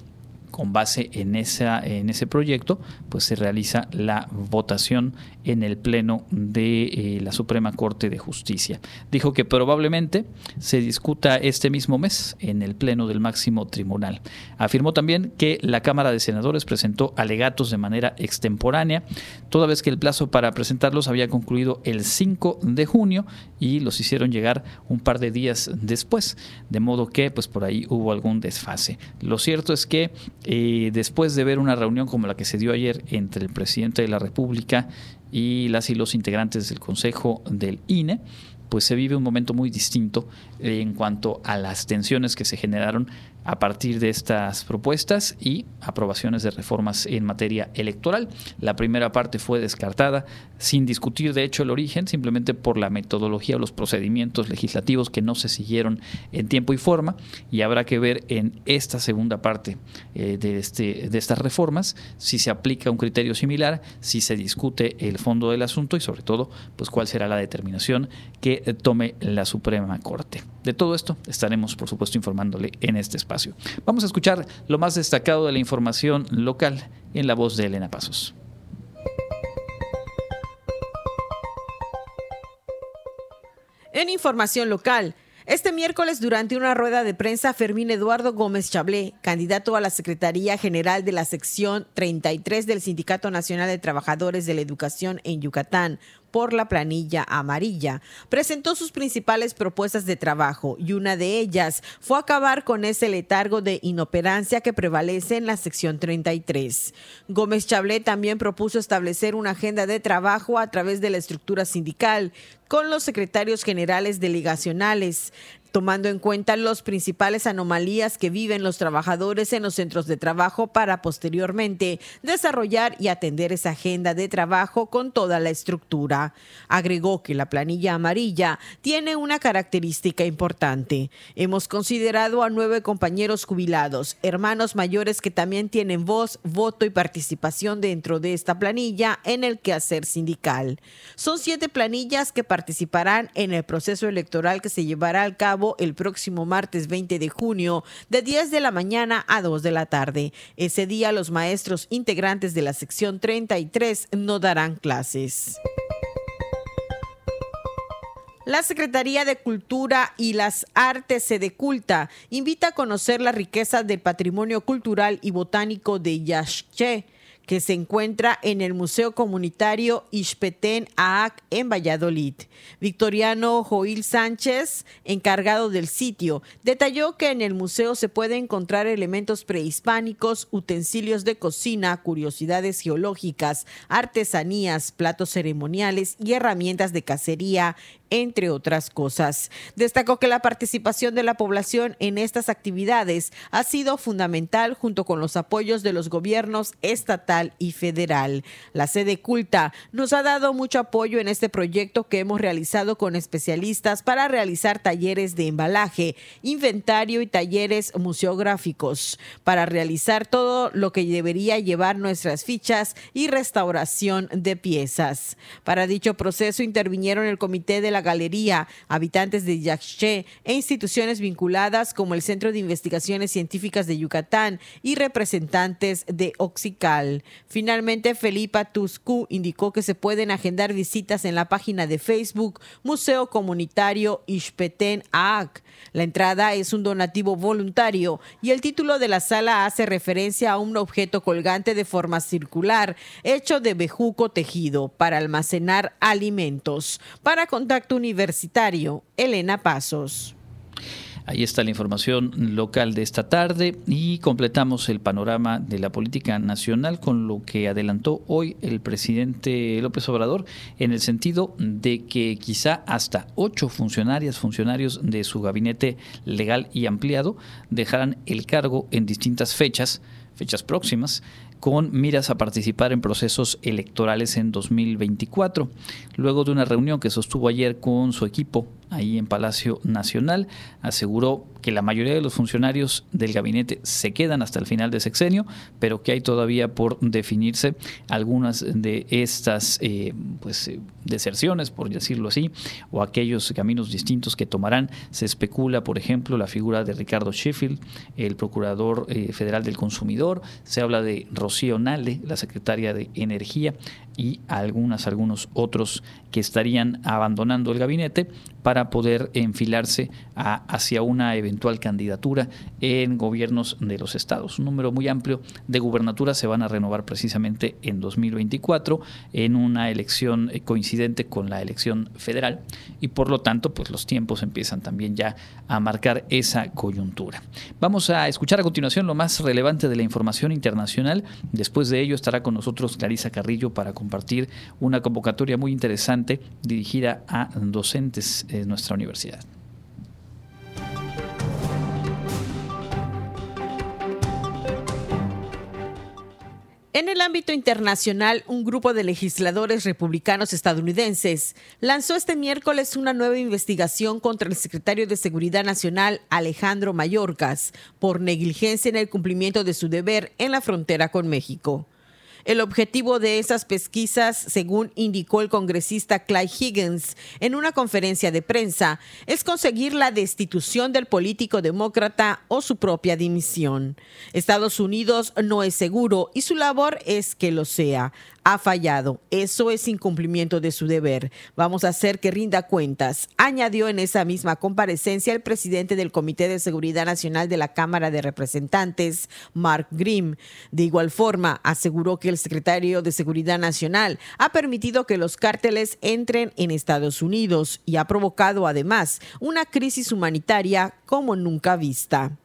con base en, en ese proyecto, pues se realiza la votación en el Pleno de eh, la Suprema Corte de Justicia. Dijo que probablemente se discuta este mismo mes en el Pleno del máximo tribunal. Afirmó también que la Cámara de Senadores presentó alegatos de manera extemporánea, toda vez que el plazo para presentarlos había concluido el 5 de junio y los hicieron llegar un par de días después, de modo que pues por ahí hubo algún desfase. Lo cierto es que eh, después de ver una reunión como la que se dio ayer entre el presidente de la República y las y los integrantes del Consejo del INE, pues se vive un momento muy distinto en cuanto a las tensiones que se generaron a partir de estas propuestas y aprobaciones de reformas en materia electoral. La primera parte fue descartada sin discutir de hecho el origen, simplemente por la metodología o los procedimientos legislativos que no se siguieron en tiempo y forma y habrá que ver en esta segunda parte eh, de, este, de estas reformas si se aplica un criterio similar, si se discute el fondo del asunto y sobre todo pues cuál será la determinación que eh, tome la Suprema Corte. De todo esto estaremos por supuesto informándole en este espacio. Vamos a escuchar lo más destacado de la información local en la voz de Elena Pasos. En información local, este miércoles, durante una rueda de prensa, Fermín Eduardo Gómez Chablé, candidato a la Secretaría General de la Sección 33 del Sindicato Nacional de Trabajadores de la Educación en Yucatán, por la planilla amarilla. Presentó sus principales propuestas de trabajo y una de ellas fue acabar con ese letargo de inoperancia que prevalece en la sección 33. Gómez Chablé también propuso establecer una agenda de trabajo a través de la estructura sindical con los secretarios generales delegacionales, tomando en cuenta las principales anomalías que viven los trabajadores en los centros de trabajo para posteriormente desarrollar y atender esa agenda de trabajo con toda la estructura. Agregó que la planilla amarilla tiene una característica importante. Hemos considerado a nueve compañeros jubilados, hermanos mayores que también tienen voz, voto y participación dentro de esta planilla en el quehacer sindical. Son siete planillas que participarán en el proceso electoral que se llevará al cabo el próximo martes 20 de junio de 10 de la mañana a 2 de la tarde. Ese día los maestros integrantes de la sección 33 no darán clases. La Secretaría de Cultura y las Artes Sedeculta invita a conocer la riqueza del patrimonio cultural y botánico de Yaxche que se encuentra en el Museo Comunitario Ixpetén AAC en Valladolid. Victoriano Joil Sánchez, encargado del sitio, detalló que en el museo se puede encontrar elementos prehispánicos, utensilios de cocina, curiosidades geológicas, artesanías, platos ceremoniales y herramientas de cacería, entre otras cosas. Destacó que la participación de la población en estas actividades ha sido fundamental junto con los apoyos de los gobiernos estatal y federal. La sede culta nos ha dado mucho apoyo en este proyecto que hemos realizado con especialistas para realizar talleres de embalaje, inventario y talleres museográficos para realizar todo lo que debería llevar nuestras fichas y restauración de piezas. Para dicho proceso intervinieron el comité de la Galería, habitantes de Yaxché e instituciones vinculadas como el Centro de Investigaciones Científicas de Yucatán y representantes de Oxical. Finalmente, Felipa Tuscu indicó que se pueden agendar visitas en la página de Facebook Museo Comunitario Ixpetén AAC. La entrada es un donativo voluntario y el título de la sala hace referencia a un objeto colgante de forma circular hecho de bejuco tejido para almacenar alimentos. Para universitario, Elena Pasos. Ahí está la información local de esta tarde y completamos el panorama de la política nacional con lo que adelantó hoy el presidente López Obrador en el sentido de que quizá hasta ocho funcionarias, funcionarios de su gabinete legal y ampliado dejarán el cargo en distintas fechas, fechas próximas, con miras a participar en procesos electorales en 2024. Luego de una reunión que sostuvo ayer con su equipo ahí en Palacio Nacional, aseguró que la mayoría de los funcionarios del gabinete se quedan hasta el final de sexenio, pero que hay todavía por definirse algunas de estas eh, pues, eh, deserciones, por decirlo así, o aquellos caminos distintos que tomarán. Se especula, por ejemplo, la figura de Ricardo Sheffield, el Procurador eh, Federal del Consumidor, se habla de La Secretaria de Energía, y algunas, algunos otros que estarían abandonando el gabinete para poder enfilarse hacia una eventual candidatura en gobiernos de los estados. Un número muy amplio de gubernaturas se van a renovar precisamente en 2024 en una elección coincidente con la elección federal y por lo tanto pues los tiempos empiezan también ya a marcar esa coyuntura. Vamos a escuchar a continuación lo más relevante de la información internacional. Después de ello estará con nosotros Clarisa Carrillo para compartir una convocatoria muy interesante dirigida a docentes de nuestra universidad. En el ámbito internacional, un grupo de legisladores republicanos estadounidenses lanzó este miércoles una nueva investigación contra el secretario de Seguridad Nacional Alejandro Mayorkas por negligencia en el cumplimiento de su deber en la frontera con México. El objetivo de esas pesquisas, según indicó el congresista Clyde Higgins en una conferencia de prensa, es conseguir la destitución del político demócrata o su propia dimisión. Estados Unidos no es seguro y su labor es que lo sea ha fallado. Eso es incumplimiento de su deber. Vamos a hacer que rinda cuentas. Añadió en esa misma comparecencia el presidente del Comité de Seguridad Nacional de la Cámara de Representantes, Mark Grimm. De igual forma, aseguró que el secretario de Seguridad Nacional ha permitido que los cárteles entren en Estados Unidos y ha provocado además una crisis humanitaria como nunca vista.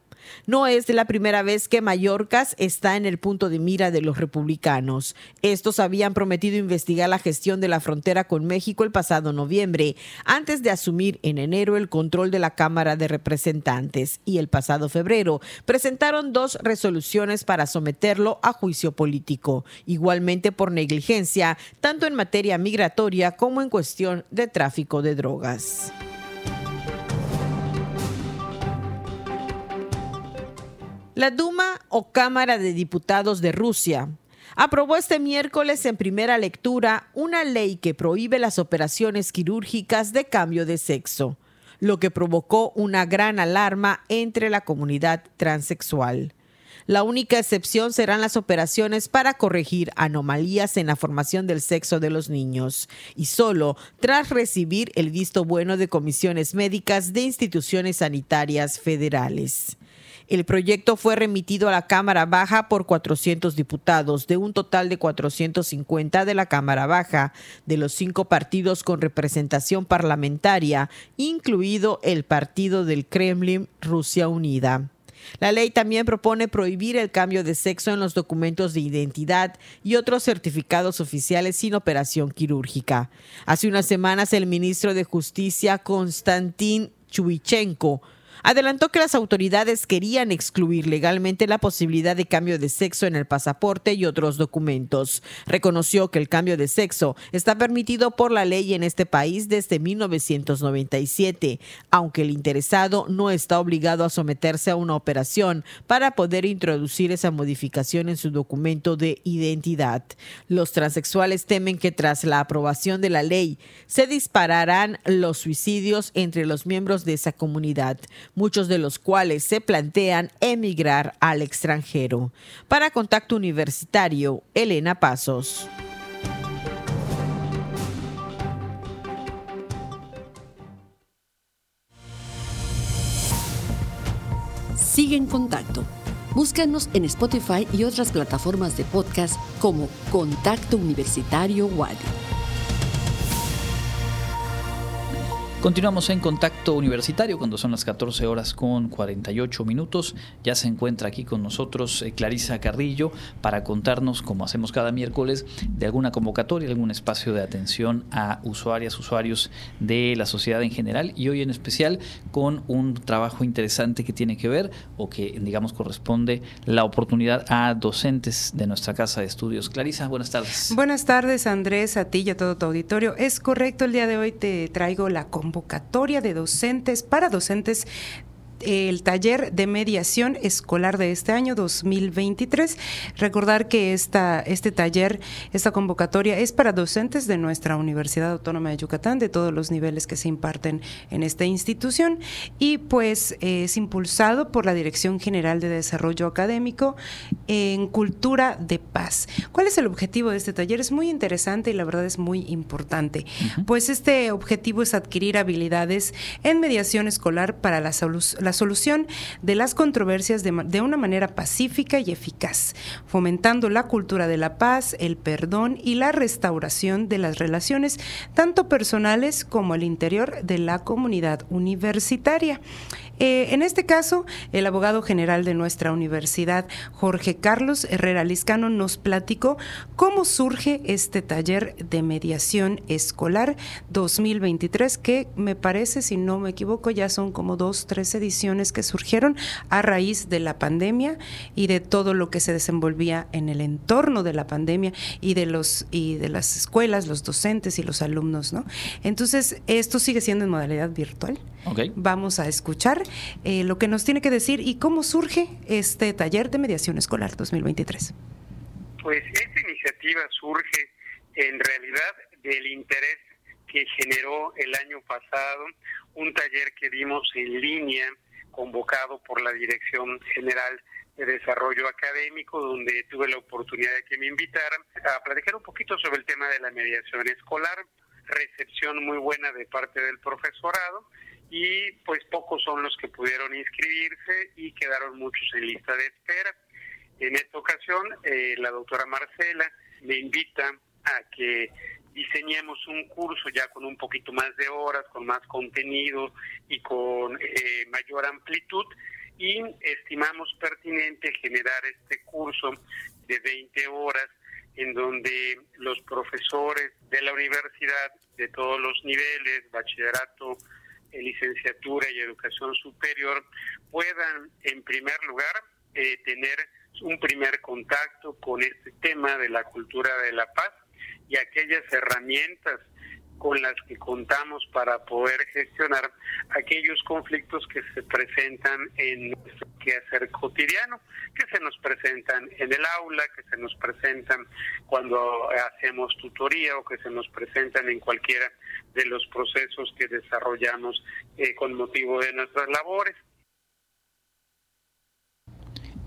No es la primera vez que Mallorcas está en el punto de mira de los republicanos. Estos habían prometido investigar la gestión de la frontera con México el pasado noviembre, antes de asumir en enero el control de la Cámara de Representantes. Y el pasado febrero presentaron dos resoluciones para someterlo a juicio político, igualmente por negligencia, tanto en materia migratoria como en cuestión de tráfico de drogas. La Duma o Cámara de Diputados de Rusia aprobó este miércoles en primera lectura una ley que prohíbe las operaciones quirúrgicas de cambio de sexo, lo que provocó una gran alarma entre la comunidad transexual. La única excepción serán las operaciones para corregir anomalías en la formación del sexo de los niños, y solo tras recibir el visto bueno de comisiones médicas de instituciones sanitarias federales. El proyecto fue remitido a la Cámara Baja por 400 diputados, de un total de 450 de la Cámara Baja, de los cinco partidos con representación parlamentaria, incluido el Partido del Kremlin Rusia Unida. La ley también propone prohibir el cambio de sexo en los documentos de identidad y otros certificados oficiales sin operación quirúrgica. Hace unas semanas el ministro de Justicia, Konstantin Chubichenko, adelantó que las autoridades querían excluir legalmente la posibilidad de cambio de sexo en el pasaporte y otros documentos. Reconoció que el cambio de sexo está permitido por la ley en este país desde 1997, aunque el interesado no está obligado a someterse a una operación para poder introducir esa modificación en su documento de identidad. Los transexuales temen que tras la aprobación de la ley se dispararán los suicidios entre los miembros de esa comunidad muchos de los cuales se plantean emigrar al extranjero. Para Contacto Universitario, Elena Pasos. Sigue en contacto. Búscanos en Spotify y otras plataformas de podcast como Contacto Universitario Wadi. Continuamos en contacto universitario cuando son las 14 horas con 48 minutos. Ya se encuentra aquí con nosotros eh, Clarisa Carrillo para contarnos, como hacemos cada miércoles, de alguna convocatoria, algún espacio de atención a usuarias, usuarios de la sociedad en general y hoy en especial con un trabajo interesante que tiene que ver o que, digamos, corresponde la oportunidad a docentes de nuestra casa de estudios. Clarisa, buenas tardes. Buenas tardes, Andrés, a ti y a todo tu auditorio. Es correcto, el día de hoy te traigo la convocatoria convocatoria de docentes para docentes el taller de mediación escolar de este año 2023. Recordar que esta, este taller, esta convocatoria es para docentes de nuestra Universidad Autónoma de Yucatán, de todos los niveles que se imparten en esta institución y pues es impulsado por la Dirección General de Desarrollo Académico en Cultura de Paz. ¿Cuál es el objetivo de este taller? Es muy interesante y la verdad es muy importante. Pues este objetivo es adquirir habilidades en mediación escolar para la, solución la solución de las controversias de, de una manera pacífica y eficaz, fomentando la cultura de la paz, el perdón y la restauración de las relaciones, tanto personales como al interior de la comunidad universitaria. Eh, en este caso, el abogado general de nuestra universidad, Jorge Carlos Herrera Liscano, nos platicó cómo surge este taller de mediación escolar 2023, que me parece, si no me equivoco, ya son como dos, tres ediciones que surgieron a raíz de la pandemia y de todo lo que se desenvolvía en el entorno de la pandemia y de los y de las escuelas, los docentes y los alumnos, ¿no? Entonces, esto sigue siendo en modalidad virtual. Vamos a escuchar eh, lo que nos tiene que decir y cómo surge este taller de mediación escolar 2023. Pues esta iniciativa surge en realidad del interés que generó el año pasado un taller que dimos en línea convocado por la Dirección General de Desarrollo Académico, donde tuve la oportunidad de que me invitaran a platicar un poquito sobre el tema de la mediación escolar, recepción muy buena de parte del profesorado y pues pocos son los que pudieron inscribirse y quedaron muchos en lista de espera. En esta ocasión, eh, la doctora Marcela me invita a que diseñemos un curso ya con un poquito más de horas, con más contenido y con eh, mayor amplitud y estimamos pertinente generar este curso de 20 horas en donde los profesores de la universidad de todos los niveles, bachillerato, licenciatura y educación superior puedan, en primer lugar, eh, tener un primer contacto con este tema de la cultura de la paz y aquellas herramientas con las que contamos para poder gestionar aquellos conflictos que se presentan en nuestro quehacer cotidiano, que se nos presentan en el aula, que se nos presentan cuando hacemos tutoría o que se nos presentan en cualquiera de los procesos que desarrollamos eh, con motivo de nuestras labores.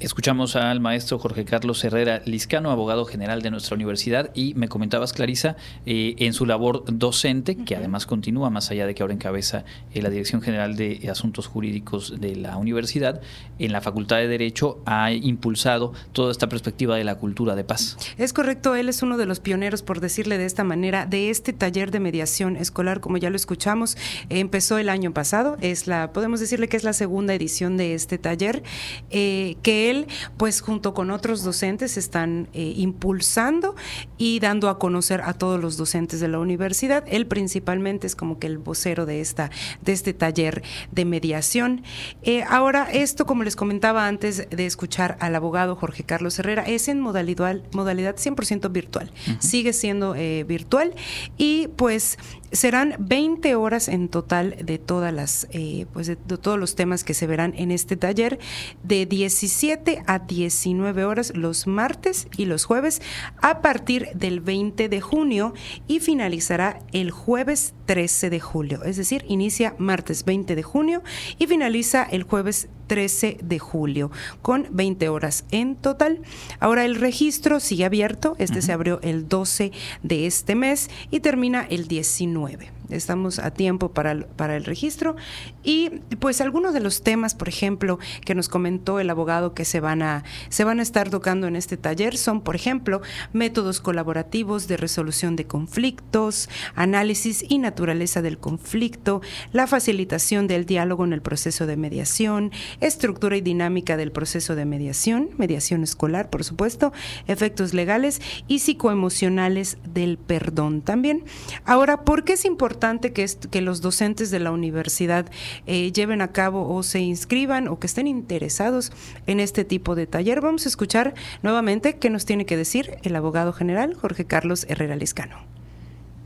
Escuchamos al maestro Jorge Carlos Herrera Liscano, abogado general de nuestra universidad, y me comentabas, Clarisa, eh, en su labor docente, que además continúa, más allá de que ahora encabeza eh, la Dirección General de Asuntos Jurídicos de la universidad, en la Facultad de Derecho ha impulsado toda esta perspectiva de la cultura de paz. Es correcto, él es uno de los pioneros, por decirle de esta manera, de este taller de mediación escolar, como ya lo escuchamos, empezó el año pasado, es la, podemos decirle que es la segunda edición de este taller, eh, que él, pues junto con otros docentes, están eh, impulsando y dando a conocer a todos los docentes de la universidad. Él principalmente es como que el vocero de, esta, de este taller de mediación. Eh, ahora, esto, como les comentaba antes de escuchar al abogado Jorge Carlos Herrera, es en modalidad, modalidad 100% virtual. Sigue siendo eh, virtual y pues serán 20 horas en total de todas las pues de, de, todos los temas que se verán en este taller de 17 a 19 horas los martes y los jueves a partir del 20 de junio y finalizará el jueves 13 de julio. Es decir, inicia martes 20 de junio y finaliza el jueves 13 de julio con 20 horas en total. Ahora el registro sigue abierto. Este uh -huh. se abrió el 12 de este mes y termina el 19 estamos a tiempo para el, para el registro. Y pues algunos de los temas, por ejemplo, que nos comentó el abogado que se van a, se van a estar tocando en este taller son, por ejemplo, métodos colaborativos de resolución de conflictos, análisis y naturaleza del conflicto, la facilitación del diálogo en el proceso de mediación, estructura y dinámica del proceso de mediación, mediación escolar, por supuesto, efectos legales y psicoemocionales del perdón también. Ahora, ¿por qué es importante que, los docentes de la universidad eh, lleven a cabo o se inscriban o que estén interesados en este tipo de taller? Vamos a escuchar nuevamente qué nos tiene que decir el abogado general Jorge Carlos Herrera Liscano.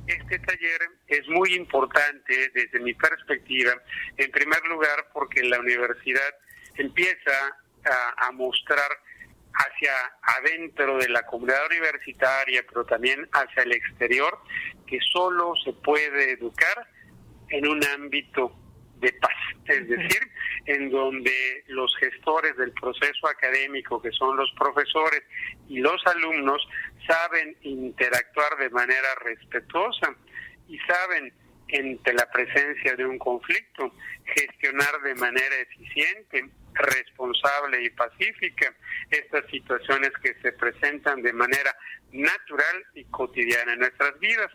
Este taller es muy importante desde mi perspectiva, en primer lugar porque la universidad empieza a mostrar hacia adentro de la comunidad universitaria, pero también hacia el exterior, que solo se puede educar en un ámbito de paz, es decir, en donde los gestores del proceso académico, que son los profesores y los alumnos, saben interactuar de manera respetuosa y saben, entre la presencia de un conflicto, gestionar de manera eficiente, responsable y pacífica estas situaciones que se presentan de manera natural y cotidiana en nuestras vidas.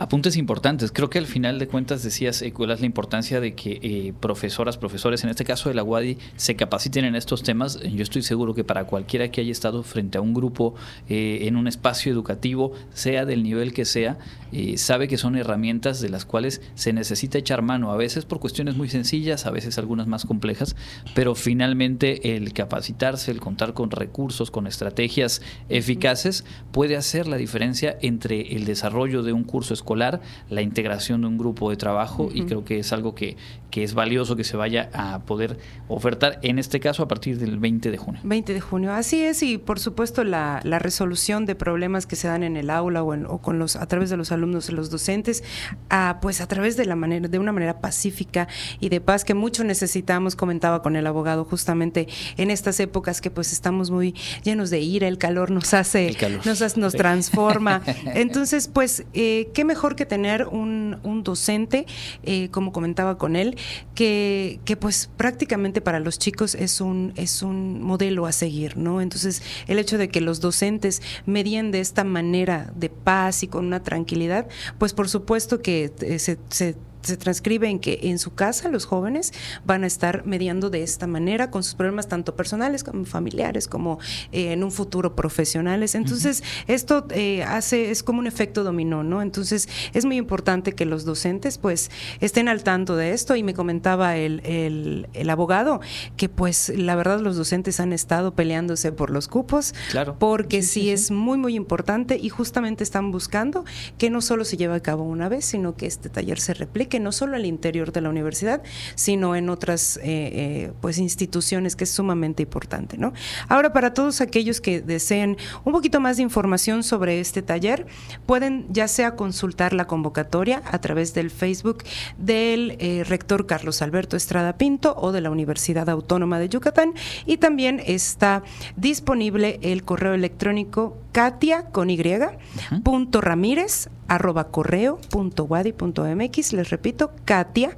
Apuntes importantes. Creo que al final de cuentas decías, eh, cuál es la importancia de que eh, profesoras, profesores, en este caso de la UADI, se capaciten en estos temas. Yo estoy seguro que para cualquiera que haya estado frente a un grupo eh, en un espacio educativo, sea del nivel que sea, eh, sabe que son herramientas de las cuales se necesita echar mano, a veces por cuestiones muy sencillas, a veces algunas más complejas, pero finalmente el capacitarse, el contar con recursos, con estrategias eficaces, puede hacer la diferencia entre el desarrollo de un curso escolar escolar, la integración de un grupo de trabajo uh -huh. y creo que es algo que, que, es valioso que se vaya a poder ofertar, en este caso a partir del 20 de junio. 20 de junio, así es, y por supuesto la, la resolución de problemas que se dan en el aula o, en, o, con los, a través de los alumnos y los docentes, a, pues a través de, la manera, de una manera pacífica y de paz que mucho necesitamos, comentaba con el abogado justamente en estas épocas que pues estamos muy llenos de ira, el calor nos hace, calor. nos, nos transforma. Entonces, pues, eh, qué mejor que tener un, un docente, eh, como comentaba con él, que, que, pues prácticamente para los chicos es un, es un modelo a seguir, ¿no? Entonces, el hecho de que los docentes medien de esta manera de paz y con una tranquilidad, pues por supuesto que eh, se, se se transcribe en que en su casa los jóvenes van a estar mediando de esta manera con sus problemas tanto personales como familiares, como eh, en un futuro profesionales. Entonces, uh -huh. esto eh, hace, es como un efecto dominó, ¿no? Entonces, es muy importante que los docentes pues estén al tanto de esto y me comentaba el, el, el abogado que pues la verdad los docentes han estado peleándose por los cupos, claro. porque sí, sí, sí, es muy, muy importante y justamente están buscando que no solo se lleve a cabo una vez, sino que este taller se replique aplique no solo al interior de la universidad, sino en otras pues instituciones, que es sumamente importante. ¿no? Ahora, para todos aquellos que deseen un poquito más de información sobre este taller, pueden ya sea consultar la convocatoria a través del Facebook del rector Carlos Alberto Estrada Pinto o de la Universidad Autónoma de Yucatán y también está disponible el correo electrónico katia con y punto ramírez arroba correo punto wadi punto mx. Les repito katia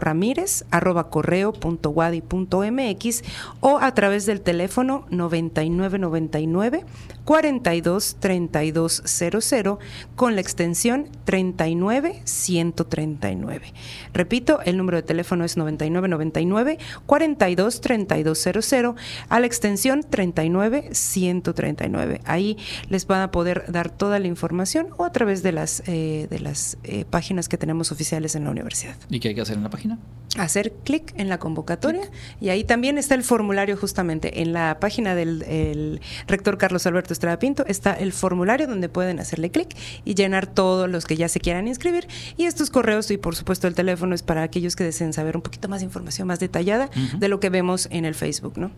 ramírez arroba correo punto wadi punto mx o a través del teléfono 9999 42 32 00 con la extensión 39 139. Repito, el número de teléfono es 9999 42 32 00 a la extensión 39 139. Ahí les van a poder dar toda la información o a través de las, eh, de las eh, páginas que tenemos oficiales en la universidad. ¿Y qué hay que hacer en la página? Hacer clic en la convocatoria y ahí también está el formulario justamente en la página del rector Carlos Alberto Estrada Pinto está el formulario donde pueden hacerle clic y llenar todos los que ya se quieran inscribir. Y estos correos y por supuesto el teléfono es para aquellos que deseen saber un poquito más de información más detallada de lo que vemos en el Facebook, ¿no?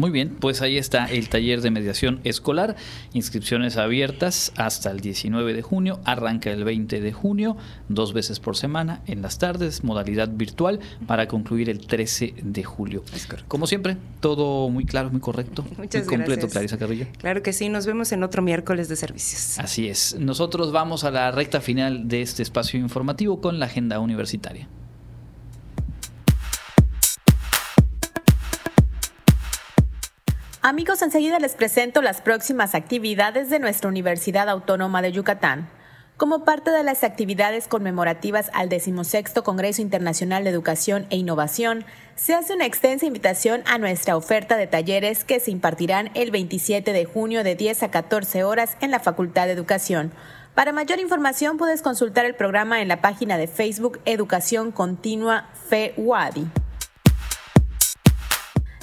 Muy bien, pues ahí está el taller de mediación escolar, inscripciones abiertas hasta el 19 de junio, arranca el 20 de junio, dos veces por semana en las tardes, modalidad virtual, para concluir el 13 de julio. Como siempre, todo muy claro, muy correcto, Muchas muy completo, gracias. Clarisa Carrillo. Claro que sí, nos vemos en otro miércoles de servicios. Así es, nosotros vamos a la recta final de este espacio informativo con la agenda universitaria. Amigos, enseguida les presento las próximas actividades de nuestra Universidad Autónoma de Yucatán. Como parte de las actividades conmemorativas al 16 Congreso Internacional de Educación e Innovación, se hace una extensa invitación a nuestra oferta de talleres que se impartirán el 27 de junio de 10 a 14 horas en la Facultad de Educación. Para mayor información puedes consultar el programa en la página de Facebook Educación Continua FEWADI.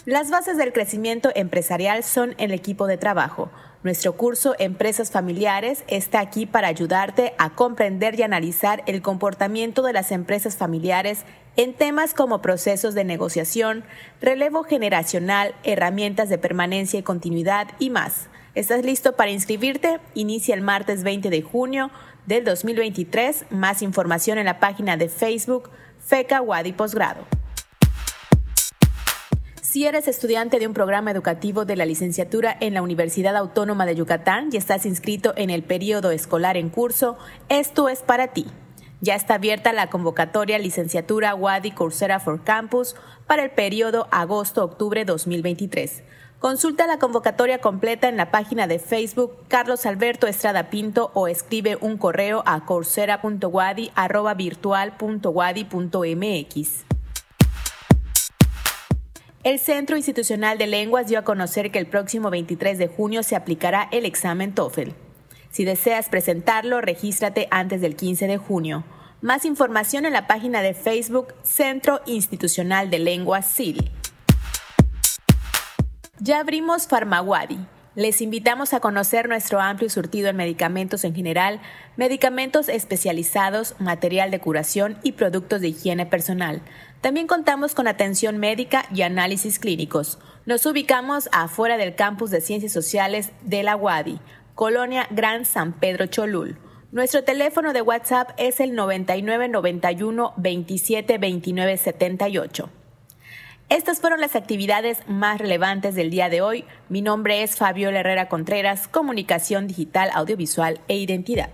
Las bases del crecimiento empresarial son el equipo de trabajo. Nuestro curso Empresas Familiares está aquí para ayudarte a comprender y analizar el comportamiento de las empresas familiares en temas como procesos de negociación, relevo generacional, herramientas de permanencia y continuidad y más. ¿Estás listo para inscribirte? Inicia el martes 20 de junio del 2023. Más información en la página de Facebook FECA Wadi Posgrado. Si eres estudiante de un programa educativo de la licenciatura en la Universidad Autónoma de Yucatán y estás inscrito en el periodo escolar en curso, esto es para ti. Ya está abierta la convocatoria Licenciatura Wadi Coursera for Campus para el periodo agosto-octubre 2023. Consulta la convocatoria completa en la página de Facebook Carlos Alberto Estrada Pinto o escribe un correo a coursera.wadi.virtual.wadi.mx. El Centro Institucional de Lenguas dio a conocer que el próximo 23 de junio se aplicará el examen TOEFL. Si deseas presentarlo, regístrate antes del 15 de junio. Más información en la página de Facebook Centro Institucional de Lenguas CIL. Ya abrimos Farmawadi. Les invitamos a conocer nuestro amplio surtido en medicamentos en general, medicamentos especializados, material de curación y productos de higiene personal. También contamos con atención médica y análisis clínicos. Nos ubicamos afuera del campus de Ciencias Sociales de la UADI, Colonia Gran San Pedro Cholul. Nuestro teléfono de WhatsApp es el 9991 27 29 78. Estas fueron las actividades más relevantes del día de hoy. Mi nombre es Fabiola Herrera Contreras, Comunicación Digital, Audiovisual e Identidad.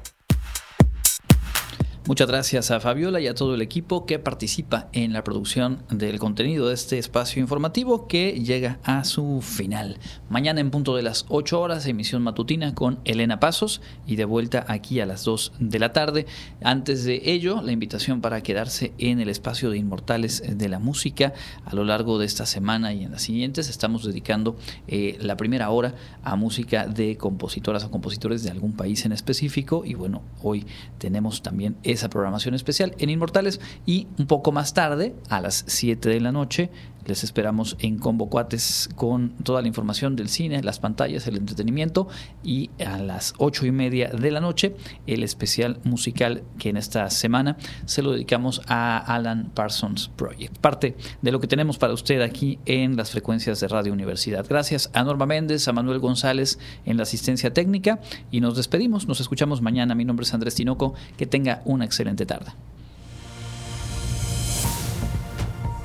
Muchas gracias a Fabiola y a todo el equipo que participa en la producción del contenido de este espacio informativo que llega a su final. Mañana en punto de las 8 horas, emisión matutina con Elena Pasos y de vuelta aquí a las 2 de la tarde. Antes de ello, la invitación para quedarse en el espacio de Inmortales de la Música. A lo largo de esta semana y en las siguientes estamos dedicando eh, la primera hora a música de compositoras o compositores de algún país en específico. Y bueno, hoy tenemos también esa programación especial en Inmortales y un poco más tarde, a las 7 de la noche, Les esperamos en Combo Cuates con toda la información del cine, las pantallas, el entretenimiento y a las ocho y media de la noche el especial musical que en esta semana se lo dedicamos a Alan Parsons Project. Parte de lo que tenemos para usted aquí en las frecuencias de Radio Universidad. Gracias a Norma Méndez, a Manuel González en la asistencia técnica y nos despedimos. Nos escuchamos mañana. Mi nombre es Andrés Tinoco. Que tenga una excelente tarde.